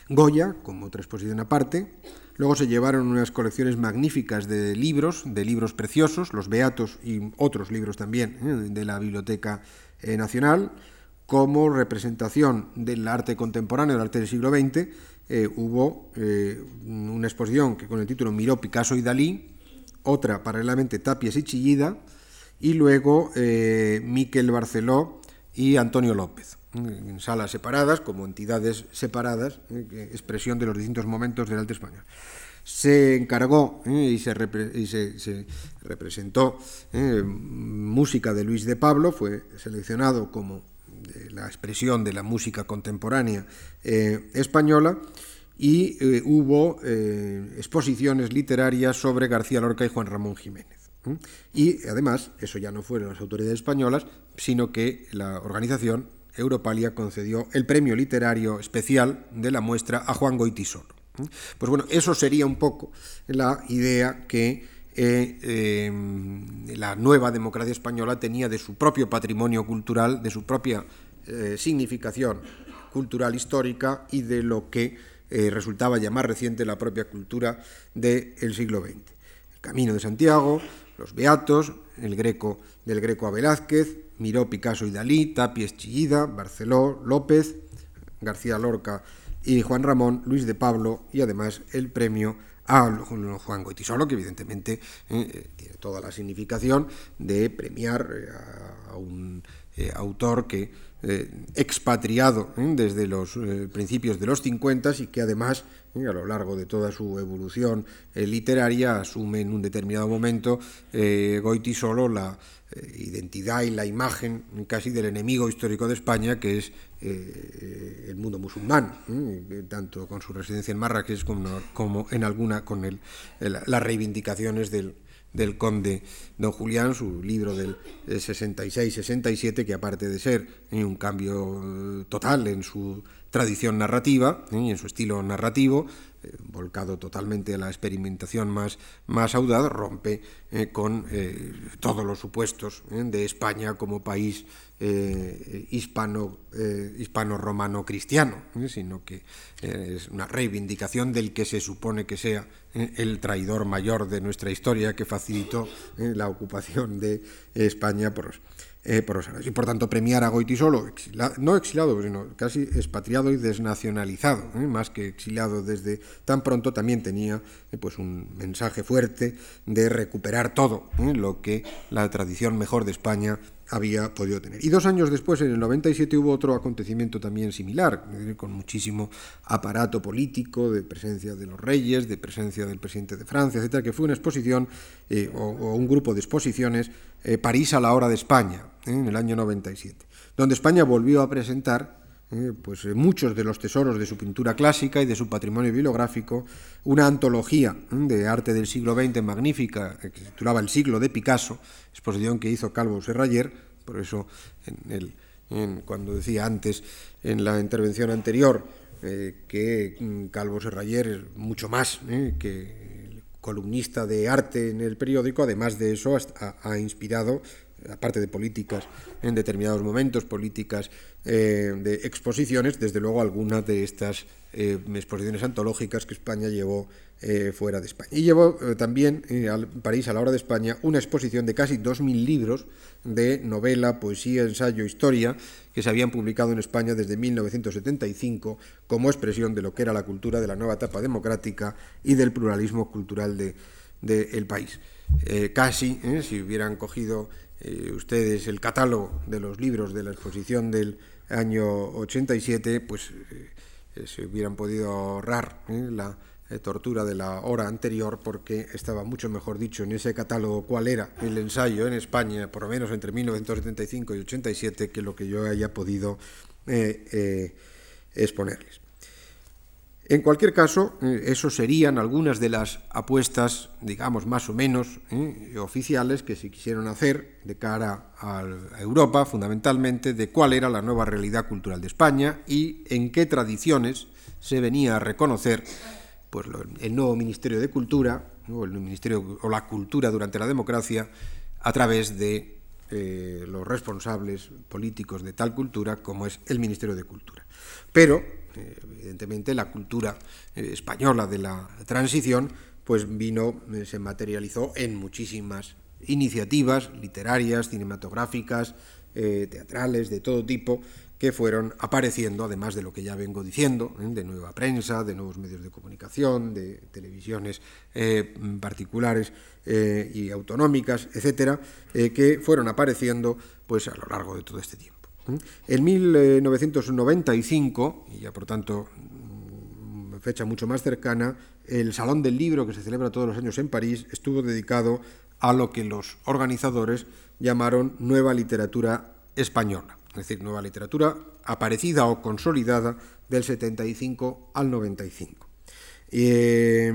Goya, como otra exposición aparte, Luego se llevaron unas colecciones magníficas de libros, de libros preciosos, los Beatos y otros libros también ¿eh? de la Biblioteca eh, Nacional. Como representación del arte contemporáneo, del arte del siglo XX, eh, hubo una exposición que con el título Miró Picasso y Dalí, otra paralelamente Tapies y Chillida, y luego Miquel Barceló y Antonio López, en salas separadas, como entidades separadas, expresión de los distintos momentos del arte español se encargó y, se, representó música de Luis de Pablo, fue seleccionado como la expresión de la música contemporánea española y hubo exposiciones literarias sobre García Lorca y Juan Ramón Jiménez. Y además, eso ya no fueron las autoridades españolas, sino que la organización Europalia concedió el premio literario especial de la muestra a Juan Goitisolo. Pues bueno, eso sería un poco la idea que eh, em, la nueva democracia española tenía de su propio patrimonio cultural, de su propia eh, significación cultural histórica y de lo que eh, resultaba ya más reciente la propia cultura del siglo XX. El Camino de Santiago, los Beatos, el Greco del Greco a Velázquez, Miró, Picasso y Dalí, Tapies Chillida, Barceló, López, García Lorca y Juan Ramón, Luis de Pablo y además el premio a Juan Goitisolo, que evidentemente eh, tiene toda la significación de premiar eh, a un eh, autor que expatriado desde los principios de los 50 y que además a lo largo de toda su evolución literaria asume en un determinado momento Goitisolo la identidad y la imagen casi del enemigo histórico de España, que es eh, el mundo musulmán, tanto con su residencia en Marrakech como, en alguna con el, las reivindicaciones del, del conde don Julián, su libro del 66-67, que aparte de ser un cambio total en su tradición narrativa y en su estilo narrativo, eh, volcado totalmente a la experimentación más, más audaz, rompe eh, con todos los supuestos de España como país eh, hispano, eh, hispano-romano cristiano, ¿eh? sino que es una reivindicación del que se supone que sea el traidor mayor de nuestra historia que facilitó la ocupación de España por, árabes. Y por tanto premiar a Goitisolo, no exilado, sino casi expatriado y desnacionalizado, más que exiliado desde tan pronto, también tenía pues un mensaje fuerte de recuperar todo lo que la tradición mejor de España había podido tener. Y dos años después, en el 97, hubo otro acontecimiento también similar, con muchísimo aparato político, de presencia de los reyes, de presencia del presidente de Francia, etcétera, que fue una exposición eh, o, un grupo de exposiciones, eh, París a la hora de España, eh, en el año 97, donde España volvió a presentar pues muchos de los tesoros de su pintura clásica y de su patrimonio bibliográfico, una antología de arte del siglo XX magnífica que se titulaba El siglo de Picasso, exposición que hizo Calvo Serrayer, por eso cuando decía antes en la intervención anterior eh, que mm, Calvo Serrayer es mucho más eh, que columnista de arte en el periódico, además de eso ha, inspirado, aparte de políticas en determinados momentos, políticas eh, de exposiciones, desde luego algunas de estas exposiciones antológicas que España llevó eh, fuera de España. Y llevó eh, también eh, al París, a la hora de España, una exposición de casi 2.000 libros de novela, poesía, ensayo, historia, que se habían publicado en España desde 1975 como expresión de lo que era la cultura de la nueva etapa democrática y del pluralismo cultural del de, país. casi, si hubieran cogido ustedes el catálogo de los libros de la exposición del año 87, pues se hubieran podido ahorrar la eh, tortura de la hora anterior porque estaba mucho mejor dicho en ese catálogo cuál era el ensayo en España, por lo menos entre 1975 y 87, que lo que yo haya podido eh, eh, exponerles. En cualquier caso, eso serían algunas de las apuestas, digamos, más o menos oficiales que se quisieron hacer de cara a Europa, fundamentalmente, de cuál era la nueva realidad cultural de España y en qué tradiciones se venía a reconocer pues, el nuevo Ministerio de Cultura, o, el ministerio, o la cultura durante la democracia, a través de eh, los responsables políticos de tal cultura como es el Ministerio de Cultura. Pero, eh, evidentemente, la cultura eh, española de la transición pues vino, se materializó en muchísimas iniciativas literarias, cinematográficas, teatrales, de todo tipo, que fueron apareciendo, además de lo que ya vengo diciendo, ¿eh? de nueva prensa, de nuevos medios de comunicación, de televisiones eh, particulares eh, y autonómicas, etcétera, que fueron apareciendo pues, a lo largo de todo este tiempo. En 1995, y ya por tanto mm, fecha mucho más cercana, el Salón del Libro que se celebra todos los años en París estuvo dedicado a lo que los organizadores llamaron nueva literatura española, es decir, nueva literatura aparecida o consolidada del 75 al 95. Eh,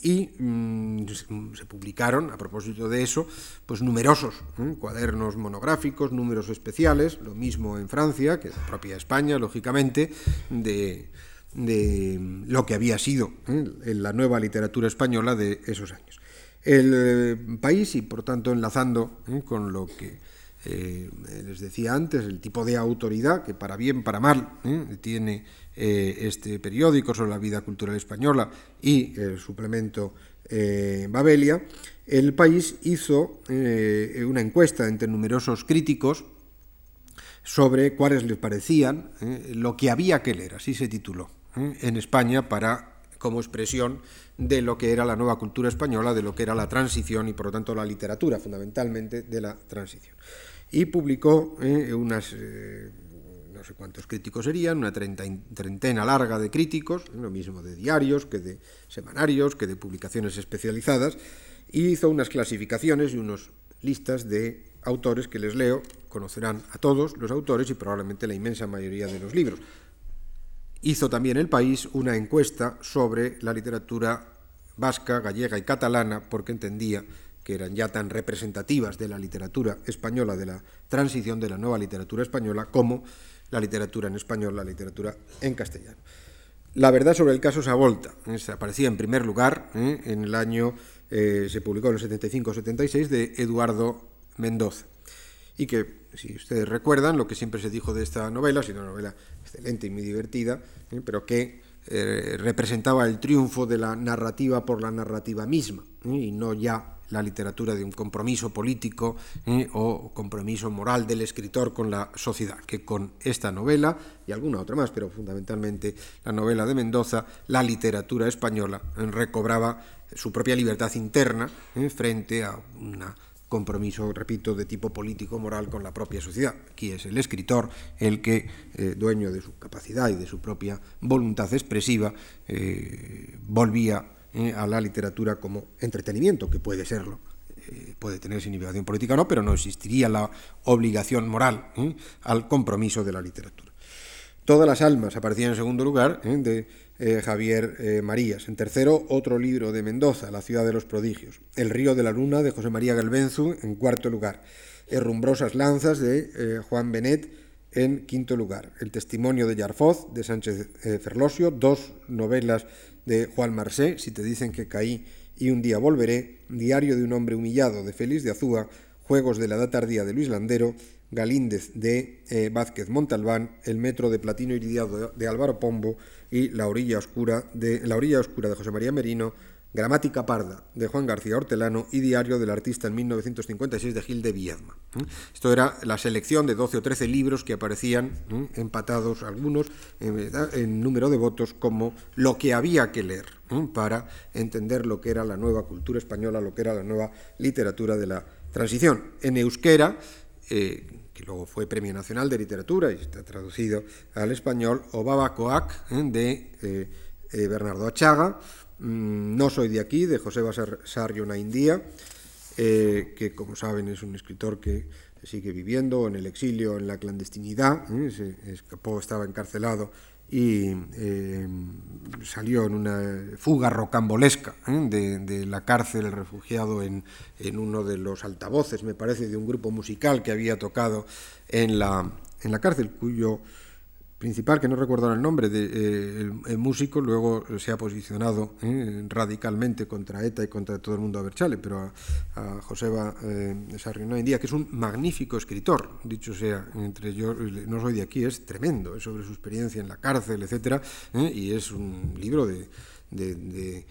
y mm, se publicaron, a propósito de eso, pues numerosos ¿eh? cuadernos monográficos, números especiales, lo mismo en Francia, que en la propia España, lógicamente, de, lo que había sido ¿eh? la nueva literatura española de esos años. El país, y por tanto enlazando con lo que les decía antes, el tipo de autoridad que para bien, para mal, tiene eh, este periódico sobre la vida cultural española y el suplemento eh, Babelia, el país hizo eh, una encuesta entre numerosos críticos sobre cuáles les parecían lo que había que leer, así se tituló, en España para como expresión de lo que era la nueva cultura española, de lo que era la transición y por lo tanto la literatura, fundamentalmente de la transición. Y publicó unas no sé cuántos críticos serían, una treintena larga de críticos, lo mismo de diarios que de semanarios, que de publicaciones especializadas, y hizo unas clasificaciones y unas listas de autores que les leo, conocerán a todos los autores y probablemente la inmensa mayoría de los libros. Hizo también el país una encuesta sobre la literatura vasca, gallega y catalana, porque entendía que eran ya tan representativas de la literatura española, de la transición de la nueva literatura española, como la literatura en español, la literatura en castellano. La verdad sobre el caso Savolta ¿eh? aparecía en primer lugar ¿eh? en el año, eh, se publicó en el 75-76, de Eduardo Mendoza. Y que, si ustedes recuerdan, lo que siempre se dijo de esta novela, es una novela excelente y muy divertida, pero que representaba el triunfo de la narrativa por la narrativa misma, y no ya la literatura de un compromiso político ¿eh? o compromiso moral del escritor con la sociedad, que con esta novela y alguna otra más, pero fundamentalmente la novela de Mendoza, la literatura española ¿eh? recobraba su propia libertad interna ¿eh? frente a un compromiso, repito, de tipo político-moral con la propia sociedad. Aquí es el escritor el que, dueño de su capacidad y de su propia voluntad expresiva, volvía eh, a la literatura como entretenimiento, que puede serlo, eh, puede tener significación política o no, pero no existiría la obligación moral eh, al compromiso de la literatura. Todas las almas aparecían en segundo lugar de Javier Marías. En tercero, otro libro de Mendoza, La ciudad de los prodigios. El río de la luna de José María Galbenzu en cuarto lugar. Herrumbrosas lanzas de Juan Benet en quinto lugar. El testimonio de Yarfoz de Sánchez Ferlosio, dos novelas de Juan Marsé, Si te dicen que caí y un día volveré, Diario de un hombre humillado de Félix de Azúa, Juegos de la edad tardía de Luis Landero, Galíndez de eh, Vázquez Montalbán, El metro de platino iridiado de, Álvaro Pombo y La orilla oscura de La orilla oscura de José María Merino, Gramática parda de Juan García Hortelano y Diario del artista en 1956 de Gil de Viedma. Esto era la selección de 12 o 13 libros que aparecían empatados algunos en, número de votos como lo que había que leer para entender lo que era la nueva cultura española, lo que era la nueva literatura de la transición. En euskera, eh, que luego fue Premio Nacional de Literatura y está traducido al español, Obaba Coac de eh, eh, Bernardo Achaga, Mm, no soy de aquí, de José Sarriona India, eh, que como saben es un escritor que sigue viviendo en el exilio, en la clandestinidad, ¿eh? se escapó, estaba encarcelado y eh, salió en una fuga rocambolesca de, la cárcel, refugiado en, en, uno de los altavoces, me parece, de un grupo musical que había tocado en la, en la cárcel, cuyo principal, que no recuerdo el nombre, de, eh, el, músico, luego se ha posicionado eh, radicalmente contra ETA y contra todo el mundo a Berchale, pero a, Joseba eh, en día, que es un magnífico escritor, dicho sea, entre yo, no soy de aquí, es tremendo, es sobre su experiencia en la cárcel, etcétera, eh, y es un libro de, de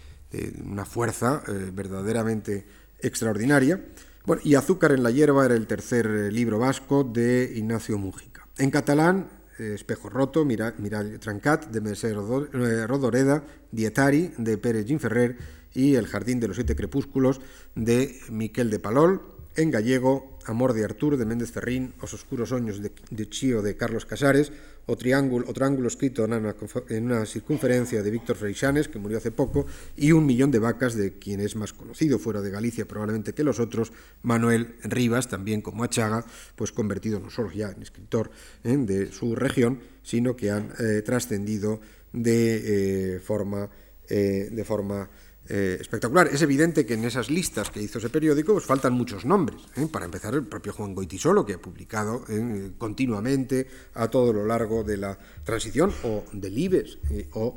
una fuerza verdaderamente extraordinaria. Bueno, y Azúcar en la hierba era el tercer libro vasco de Ignacio Mújica. En catalán, Espejo Roto, Miral Trancat, de Merced eh, Rodoreda, Dietari, de Pérez Ginferrer y El Jardín de los Siete Crepúsculos, de Miquel de Palol. en gallego Amor de Artur de Méndez Ferrín, Os oscuros soños de, de Chío de Carlos Casares, o triángulo, o triángulo escrito en una, en una circunferencia de Víctor Freixanes, que murió hace poco, y Un millón de vacas de quien es más conocido fuera de Galicia probablemente que los otros, Manuel Rivas, también como Achaga, pues convertido no solo ya en escritor ¿eh? de su región, sino que han eh, trascendido de eh, forma, de forma eh, espectacular. Es evidente que en esas listas que hizo ese periódico pues, faltan muchos nombres. ¿eh? Para empezar, el propio Juan Goitisolo, que ha publicado ¿eh? continuamente a todo lo largo de la transición, o Delibes, o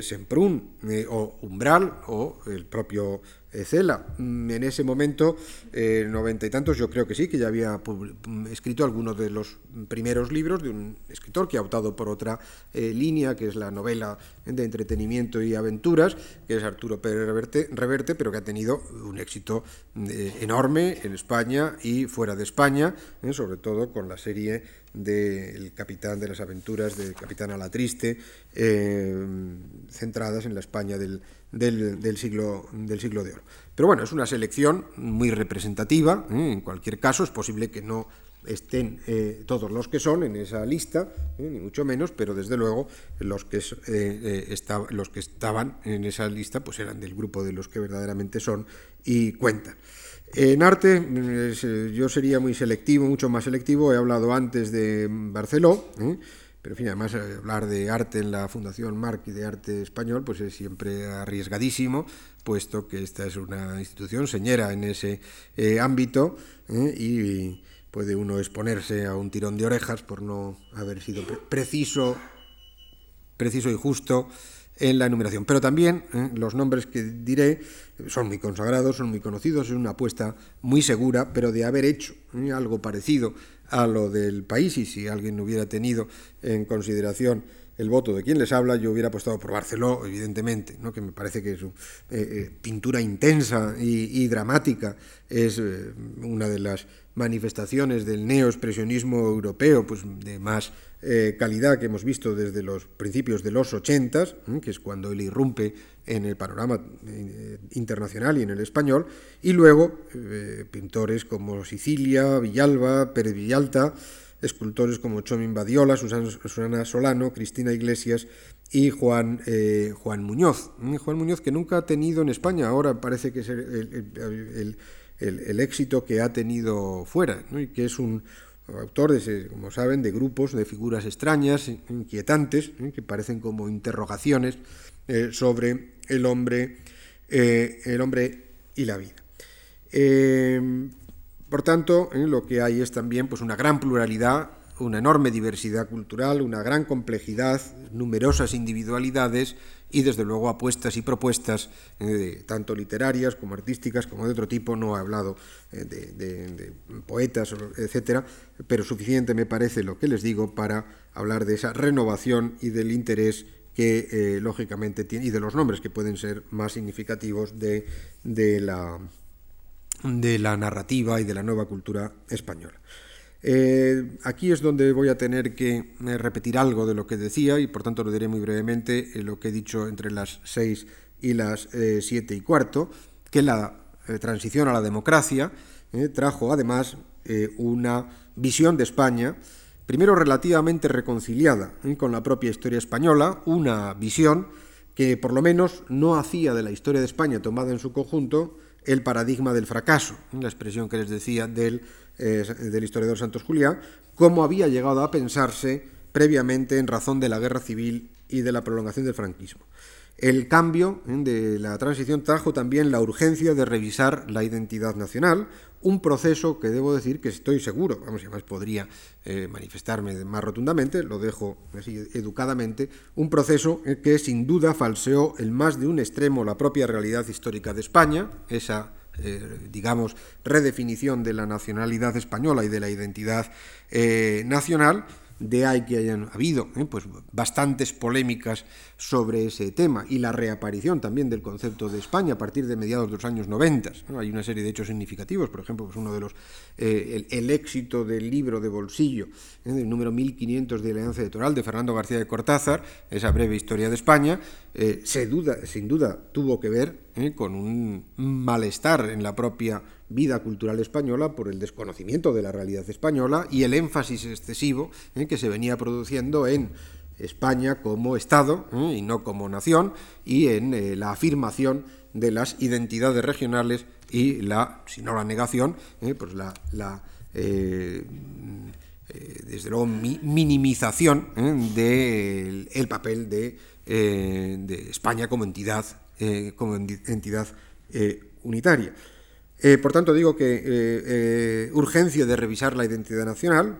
Semprún, o Umbral, o el propio Cela. Mm, en ese momento, eh, noventa y tantos, yo creo que sí, que ya había mm, escrito algunos de los primeros libros de un escritor que ha optado por otra eh, línea, que es la novela de entretenimiento y aventuras, que es Arturo Pérez Reverte, pero que ha tenido un éxito eh, enorme en España y fuera de España, eh, sobre todo con la serie del capitán de las aventuras de Capitán a la Triste, eh, centradas en la España del, del, del, siglo, del siglo de oro. Pero bueno, es una selección muy representativa, ¿eh? en cualquier caso es posible que no estén eh, todos los que son en esa lista, ni mucho menos, pero desde luego los que, eh, los que estaban en esa lista pues eran del grupo de los que verdaderamente son y cuentan. En arte yo sería muy selectivo, mucho más selectivo, he hablado antes de Barceló, pero en fin, además hablar de arte en la Fundación Marc y de arte español pues es siempre arriesgadísimo, puesto que esta es una institución señera en ese ámbito y puede uno exponerse a un tirón de orejas por no haber sido preciso, preciso y justo en la enumeración. Pero también ¿eh? los nombres que diré son muy consagrados, son muy conocidos, es una apuesta muy segura, pero de haber hecho ¿eh? algo parecido a lo del país y si alguien hubiera tenido en consideración el voto de quien les habla, yo hubiera apostado por Barceló, evidentemente, ¿no? que me parece que su eh, eh, pintura intensa y, y dramática es una de las manifestaciones del neoexpresionismo europeo pues, de más eh, calidad que hemos visto desde los principios de los 80, ¿eh? que es cuando él irrumpe en el panorama eh, internacional y en el español, y luego pintores como Sicilia, Villalba, Pérez Villalta, escultores como Chomin Badiola, Susana, Susana Solano, Cristina Iglesias y Juan, eh, Juan Muñoz. Juan Muñoz que nunca ha tenido en España, ahora parece que es el, el, éxito que ha tenido fuera, y que es un autor, de, como saben, de grupos de figuras extrañas, inquietantes, ¿eh? que parecen como interrogaciones eh, sobre el hombre, eh, el hombre y la vida. Por tanto, ¿eh? lo que hay es también pues, una gran pluralidad, una enorme diversidad cultural, una gran complejidad, numerosas individualidades y desde luego apuestas y propuestas, eh, tanto literarias como artísticas, como de otro tipo. No he hablado eh, de, poetas, etcétera, pero suficiente me parece lo que les digo para hablar de esa renovación y del interés que eh, lógicamente tiene y de los nombres que pueden ser más significativos de, de la de la narrativa y de la nueva cultura española. Eh, aquí es donde voy a tener que eh, repetir algo de lo que decía y por tanto lo diré muy brevemente eh, lo que he dicho entre las seis y las eh, siete y cuarto, que la transición a la democracia trajo además una visión de España, primero relativamente reconciliada con la propia historia española, una visión que por lo menos no hacía de la historia de España tomada en su conjunto el paradigma del fracaso, la expresión que les decía del, eh, del historiador Santos Juliá, como había llegado a pensarse previamente en razón de la guerra civil y de la prolongación del franquismo. El cambio de la transición trajo también la urgencia de revisar la identidad nacional, un proceso que debo decir que estoy seguro, vamos, además podría eh, manifestarme más rotundamente, lo dejo así educadamente, un proceso que sin duda falseó en más de un extremo la propia realidad histórica de España, esa eh, digamos, redefinición de la nacionalidad española y de la identidad eh, nacional, de ahí que hayan habido ¿eh? pues bastantes polémicas sobre ese tema y la reaparición también del concepto de España a partir de mediados de los años 90. ¿no? Hay una serie de hechos significativos, por ejemplo, pues uno de los eh, el, éxito del libro de bolsillo, ¿eh? del número 1500 de Alianza Electoral de Fernando García de Cortázar, esa breve historia de España, sin duda tuvo que ver con un malestar en la propia vida cultural española por el desconocimiento de la realidad española y el énfasis excesivo que se venía produciendo en España como Estado y no como nación y en la afirmación de las identidades regionales y la, si no la negación, eh, pues la, eh, eh, desde luego minimización del papel de, España como entidad, como entidad unitaria. Por tanto, digo que urgencia de revisar la identidad nacional,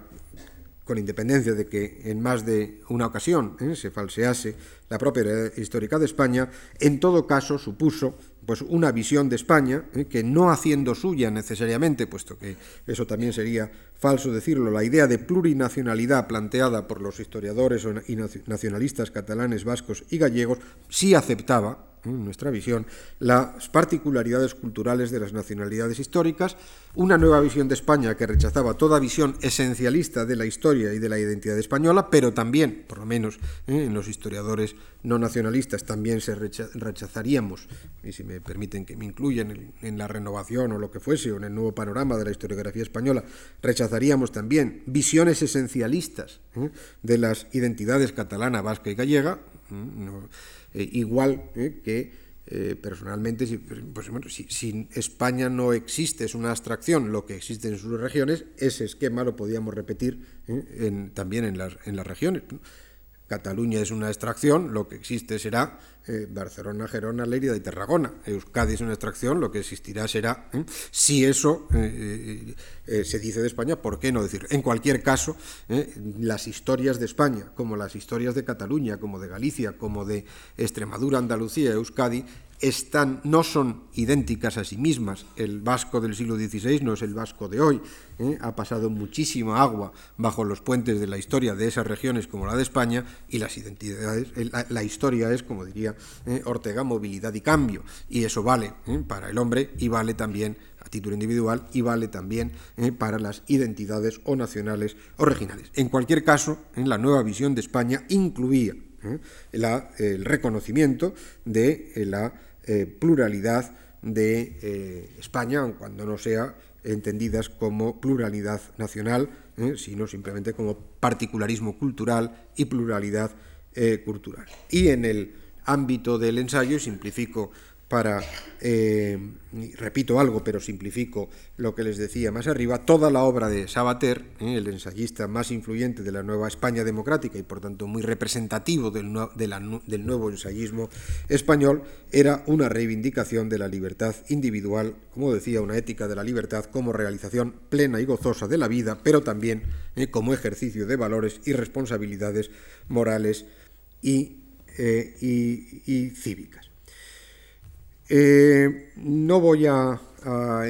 con independencia de que en más de una ocasión ¿eh? se falsease la propia histórica de España, en todo caso supuso pues una visión de España ¿eh? que no haciendo suya necesariamente, puesto que eso también sería falso decirlo, la idea de plurinacionalidad planteada por los historiadores y nacionalistas catalanes, vascos y gallegos, sí aceptaba nuestra visión, las particularidades culturales de las nacionalidades históricas, una nueva visión de España que rechazaba toda visión esencialista de la historia y de la identidad española, pero también, por lo menos ¿eh? en los historiadores no nacionalistas, también se rechazaríamos, y si me permiten que me incluyan en, la renovación o lo que fuese, o en el nuevo panorama de la historiografía española, rechazaríamos también visiones esencialistas ¿eh? de las identidades catalana, vasca y gallega, ¿eh? Eh, igual eh, que eh, personalmente, si, pues, si, España no existe, es una abstracción, lo que existe en sus regiones, ese esquema lo podíamos repetir también en las, en las regiones. Cataluña es una extracción, lo que existe será eh, Barcelona, Gerona, Lérida y Tarragona. Euskadi es una extracción, lo que existirá será. ¿eh? Si eso eh, se dice de España, ¿por qué no decir? En cualquier caso, las historias de España, como las historias de Cataluña, como de Galicia, como de Extremadura, Andalucía, Euskadi, están, no son idénticas a sí mismas. El vasco del siglo XVI no es el vasco de hoy. ¿eh? Ha pasado muchísima agua bajo los puentes de la historia de esas regiones como la de España y las identidades, la, historia es, como diría ¿eh? Ortega, movilidad y cambio. Y eso vale ¿eh? para el hombre y vale también a título individual y vale también para las identidades o nacionales o regionales. En cualquier caso, en la nueva visión de España incluía el reconocimiento de la eh, pluralidad de eh, España, cuando no sea entendidas como pluralidad nacional, eh, sino simplemente como particularismo cultural y pluralidad cultural. Y en el ámbito del ensayo, simplifico para, eh, repito algo, pero simplifico lo que les decía más arriba, toda la obra de Sabater, eh, el ensayista más influyente de la nueva España democrática y por tanto muy representativo del, nuevo ensayismo español, era una reivindicación de la libertad individual, como decía, una ética de la libertad como realización plena y gozosa de la vida, pero también eh, como ejercicio de valores y responsabilidades morales y cívicas. Eh, no voy a,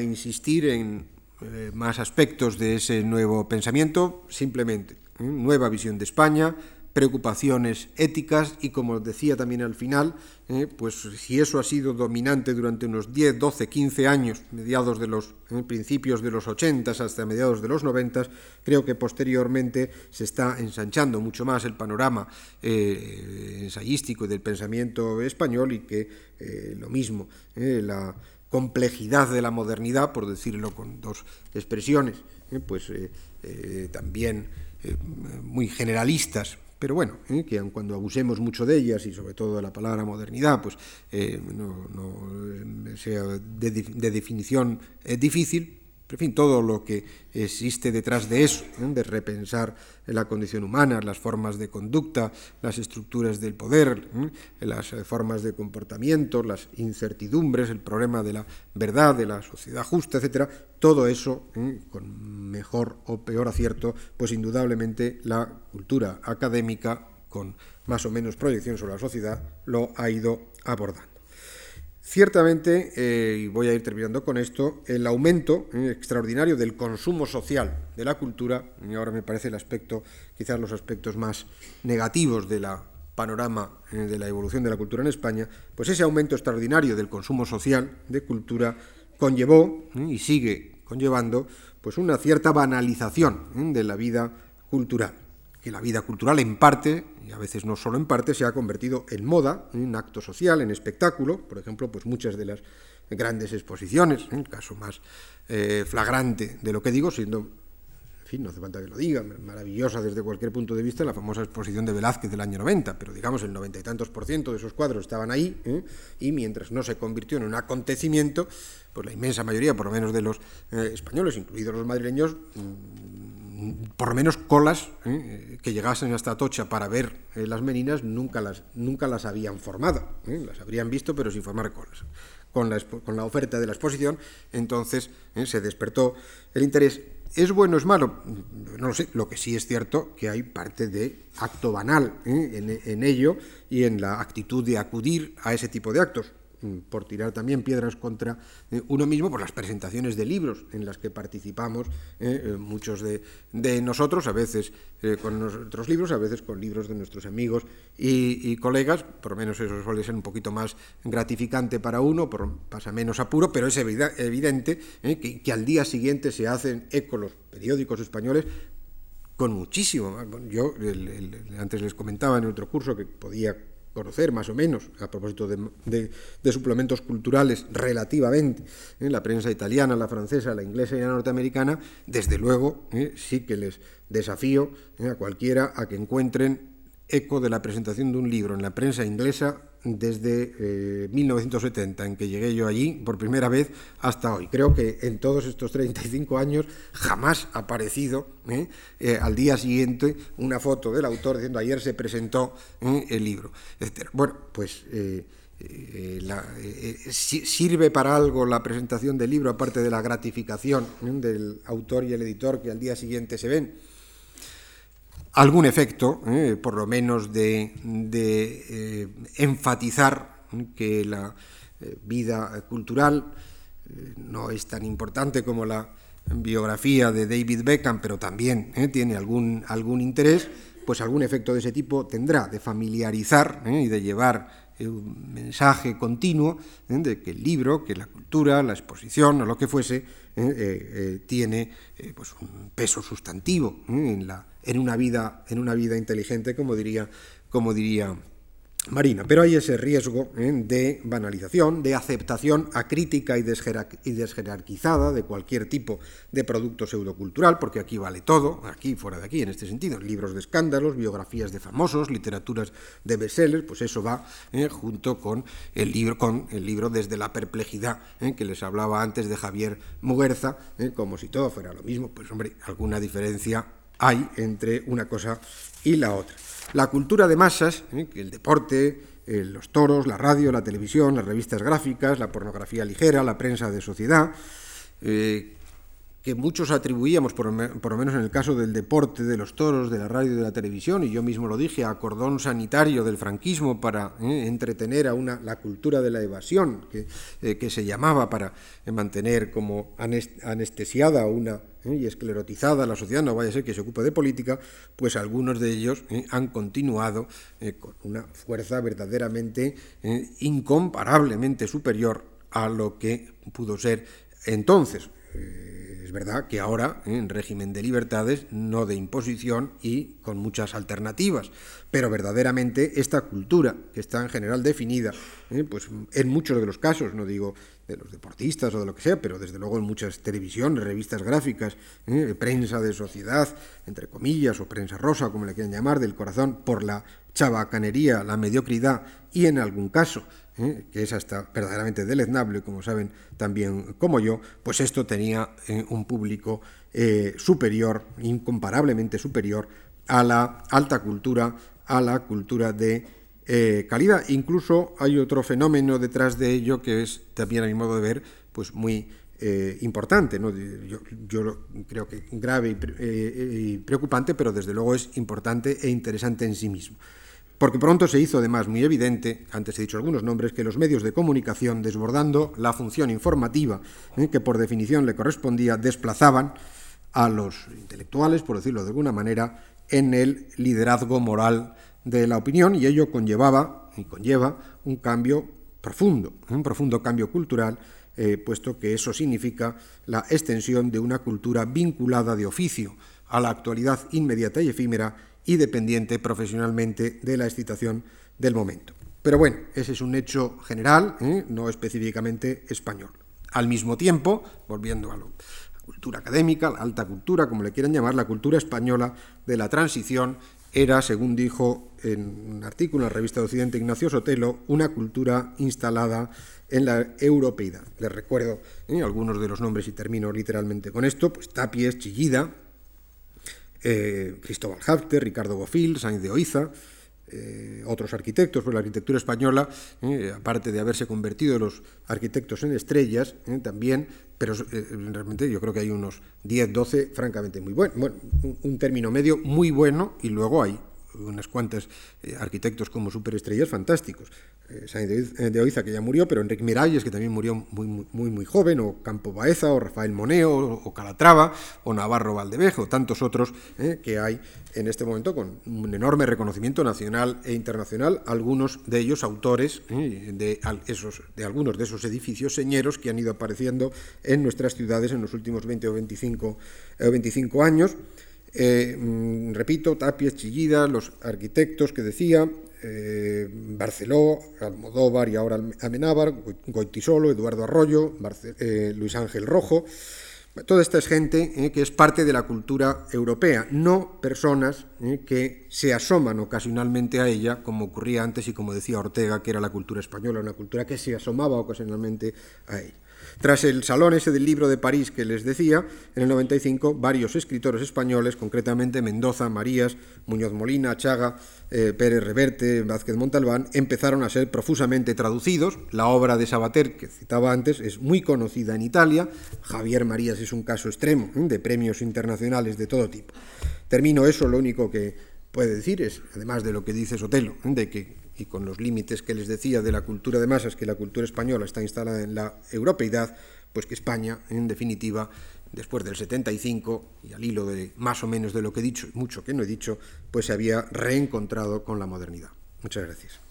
insistir en eh, más aspectos de ese nuevo pensamiento, simplemente ¿eh? nueva visión de España, preocupaciones éticas y, como decía también al final, eh, pues si eso ha sido dominante durante unos 10, 12, 15 años, mediados de los eh, principios de los 80 hasta mediados de los 90, creo que posteriormente se está ensanchando mucho más el panorama eh, ensayístico del pensamiento español y que lo mismo, la complejidad de la modernidad, por decirlo con dos expresiones, pues también muy generalistas, pero bueno, ¿eh? que aun cuando abusemos mucho de ellas y sobre todo de la palabra modernidad, pues eh, no, no, sea de, de definición eh, difícil, en fin, todo lo que existe detrás de eso, de repensar la condición humana, las formas de conducta, las estructuras del poder, las eh, formas de comportamiento, las incertidumbres, el problema de la verdad, de la sociedad justa, etcétera, todo eso, con mejor o peor acierto, pues indudablemente la cultura académica, con más o menos proyección sobre la sociedad, lo ha ido abordando. Ciertamente, eh, y voy a ir terminando con esto, el aumento eh, extraordinario del consumo social de la cultura, y ahora me parece el aspecto, quizás los aspectos más negativos de la panorama eh, de la evolución de la cultura en España, pues ese aumento extraordinario del consumo social de cultura conllevó y sigue conllevando pues una cierta banalización de la vida cultural que la vida cultural en parte, y a veces no solo en parte, se ha convertido en moda, en acto social, en espectáculo. Por ejemplo, pues muchas de las grandes exposiciones, en el caso más eh, flagrante de lo que digo, siendo en fin, no hace falta que lo diga, maravillosa desde cualquier punto de vista, la famosa exposición de Velázquez del año 90, pero digamos el noventa y tantos por ciento de esos cuadros estaban ahí, ¿eh? y mientras no se convirtió en un acontecimiento, pues la inmensa mayoría, por lo menos de los eh, españoles, incluidos los madrileños, mm, por lo menos colas ¿eh? que llegasen hasta Atocha para ver las meninas nunca las, nunca las habían formado, las habrían visto pero sin formar colas. Con la, con la oferta de la exposición, entonces se despertó el interés ¿Es bueno es malo? No lo sé. Lo que sí es cierto que hay parte de acto banal ¿eh? en, ello y en la actitud de acudir a ese tipo de actos. Mm, por tirar también piedras contra eh, uno mismo, por las presentaciones de libros en las que participamos eh, eh, muchos de, nosotros, a veces con nuestros libros, a veces con libros de nuestros amigos y, colegas, por lo menos eso suele ser un poquito más gratificante para uno, pasa menos apuro, pero es evidente que, al día siguiente se hacen eco los periódicos españoles con muchísimo. Yo antes les comentaba en otro curso que podía conocer más o menos, a propósito de, suplementos culturales relativamente, en ¿eh? la prensa italiana, la francesa, la inglesa y la norteamericana, desde luego ¿eh? sí que les desafío ¿eh? a cualquiera a que encuentren eco de la presentación de un libro en la prensa inglesa desde 1970, eh, en que llegué yo allí por primera vez, hasta hoy. Creo que en todos estos 35 años jamás ha aparecido ¿eh? Eh, al día siguiente una foto del autor diciendo ayer se presentó el libro. Bueno, pues sirve para algo la presentación del libro, aparte de la gratificación del autor y el editor que al día siguiente se ven algún efecto, eh, por lo menos de, eh, enfatizar que la eh, vida cultural no es tan importante como la biografía de David Beckham, pero también tiene algún, algún interés, pues algún efecto de ese tipo tendrá, de familiarizar y de llevar un mensaje continuo de que el libro, que la cultura, la exposición o lo que fuese, tiene pues un peso sustantivo en la en una vida, en una vida inteligente, como diría, como diría Marina. Pero hay ese riesgo ¿eh? de banalización, de aceptación acrítica y, y desjerarquizada de cualquier tipo de producto pseudocultural, porque aquí vale todo, aquí fuera de aquí, en este sentido, libros de escándalos, biografías de famosos, literaturas de bestsellers, pues eso va ¿eh? junto con el libro, con el libro Desde la perplejidad, ¿eh? que les hablaba antes de Javier Muguerza, como si todo fuera lo mismo, pues hombre, alguna diferencia hay entre una cosa y la otra. La cultura de masas, ¿eh? el deporte, eh, los toros, la radio, la televisión, las revistas gráficas, la pornografía ligera, la prensa de sociedad, eh, que muchos atribuíamos, por, lo menos en el caso del deporte, de los toros, de la radio y de la televisión, y yo mismo lo dije, a cordón sanitario del franquismo para entretener a una, la cultura de la evasión, que, que se llamaba para mantener como anestesiada una y esclerotizada la sociedad, no vaya a ser que se ocupe de política, pues algunos de ellos eh, han continuado eh, con una fuerza verdaderamente eh, incomparablemente superior a lo que pudo ser entonces. Es verdad que ahora en régimen de libertades, no de imposición y con muchas alternativas, pero verdaderamente esta cultura que está en general definida, pues en muchos de los casos, no digo de los deportistas o de lo que sea, pero desde luego en muchas televisiones, revistas gráficas, ¿eh? prensa de sociedad, entre comillas, o prensa rosa, como le quieran llamar, del corazón, por la chabacanería, la mediocridad y en algún caso, ¿eh? que es hasta verdaderamente deleznable, como saben también como yo, pues esto tenía ¿eh? un público superior, incomparablemente superior a la alta cultura, a la cultura de eh, calidad. Incluso hay otro fenómeno detrás de ello que es también a mi modo de ver pues muy eh, importante. Yo, creo que grave eh, y, preocupante, pero desde luego es importante e interesante en sí mismo. Porque pronto se hizo además muy evidente, antes he dicho algunos nombres, que los medios de comunicación, desbordando la función informativa que por definición le correspondía, desplazaban a los intelectuales, por decirlo de alguna manera, en el liderazgo moral de la opinión y ello conllevaba y conlleva un cambio profundo, un profundo cambio cultural, eh, puesto que eso significa la extensión de una cultura vinculada de oficio a la actualidad inmediata y efímera y dependiente profesionalmente de la excitación del momento. Pero bueno, ese es un hecho general, ¿eh? no específicamente español. Al mismo tiempo, volviendo a la cultura académica, la alta cultura, como le quieran llamar, la cultura española de la transición era, según dijo en un artículo en la revista de Occidente Ignacio Sotelo, una cultura instalada en la europeidad. Les recuerdo ¿eh? algunos de los nombres y termino literalmente con esto, pues Tapies, Chillida, eh, Cristóbal Hafter, Ricardo Bofill, Sainz de Oiza, eh, otros arquitectos, pues la arquitectura española, eh, aparte de haberse convertido los arquitectos en estrellas, también, pero realmente yo creo que hay unos 10, 12, francamente muy buenos, bueno, un, término medio muy bueno y luego hay unas cuantas arquitectos como superestrellas fantásticos. Eh, de Oiza, que ya murió, pero Enrique Miralles, que también murió muy, muy, muy joven, o Campo Baeza, o Rafael Moneo, o, Calatrava, o Navarro Valdevejo, tantos otros eh, que hay en este momento con un enorme reconocimiento nacional e internacional, algunos de ellos autores eh, de, esos, de algunos de esos edificios señeros que han ido apareciendo en nuestras ciudades en los últimos 20 o 25, 25 años. Mm, repito, Tapies, Chillida, los arquitectos que decía, eh, Barceló, Almodóvar y ahora Amenábar, Goitisolo, Eduardo Arroyo, eh, Luis Ángel Rojo. Toda esta es gente eh, que es parte de la cultura europea, no personas que se asoman ocasionalmente a ella, como ocurría antes y como decía Ortega, que era la cultura española, una cultura que se asomaba ocasionalmente a ella. Tras el salón ese del libro de París que les decía, en el 95 varios escritores españoles, concretamente Mendoza, Marías, Muñoz Molina, Chaga, eh, Pérez Reverte, Vázquez Montalbán, empezaron a ser profusamente traducidos. La obra de Sabater, que citaba antes, es muy conocida en Italia. Javier Marías es un caso extremo ¿eh? de premios internacionales de todo tipo. Termino eso, lo único que puede decir es, además de lo que dice Sotelo, ¿eh? de que y con los límites que les decía de la cultura de masas, que la cultura española está instalada en la europeidad, pues que España, en definitiva, después del 75, y al hilo de más o menos de lo que he dicho, mucho que no he dicho, pues se había reencontrado con la modernidad. Muchas gracias.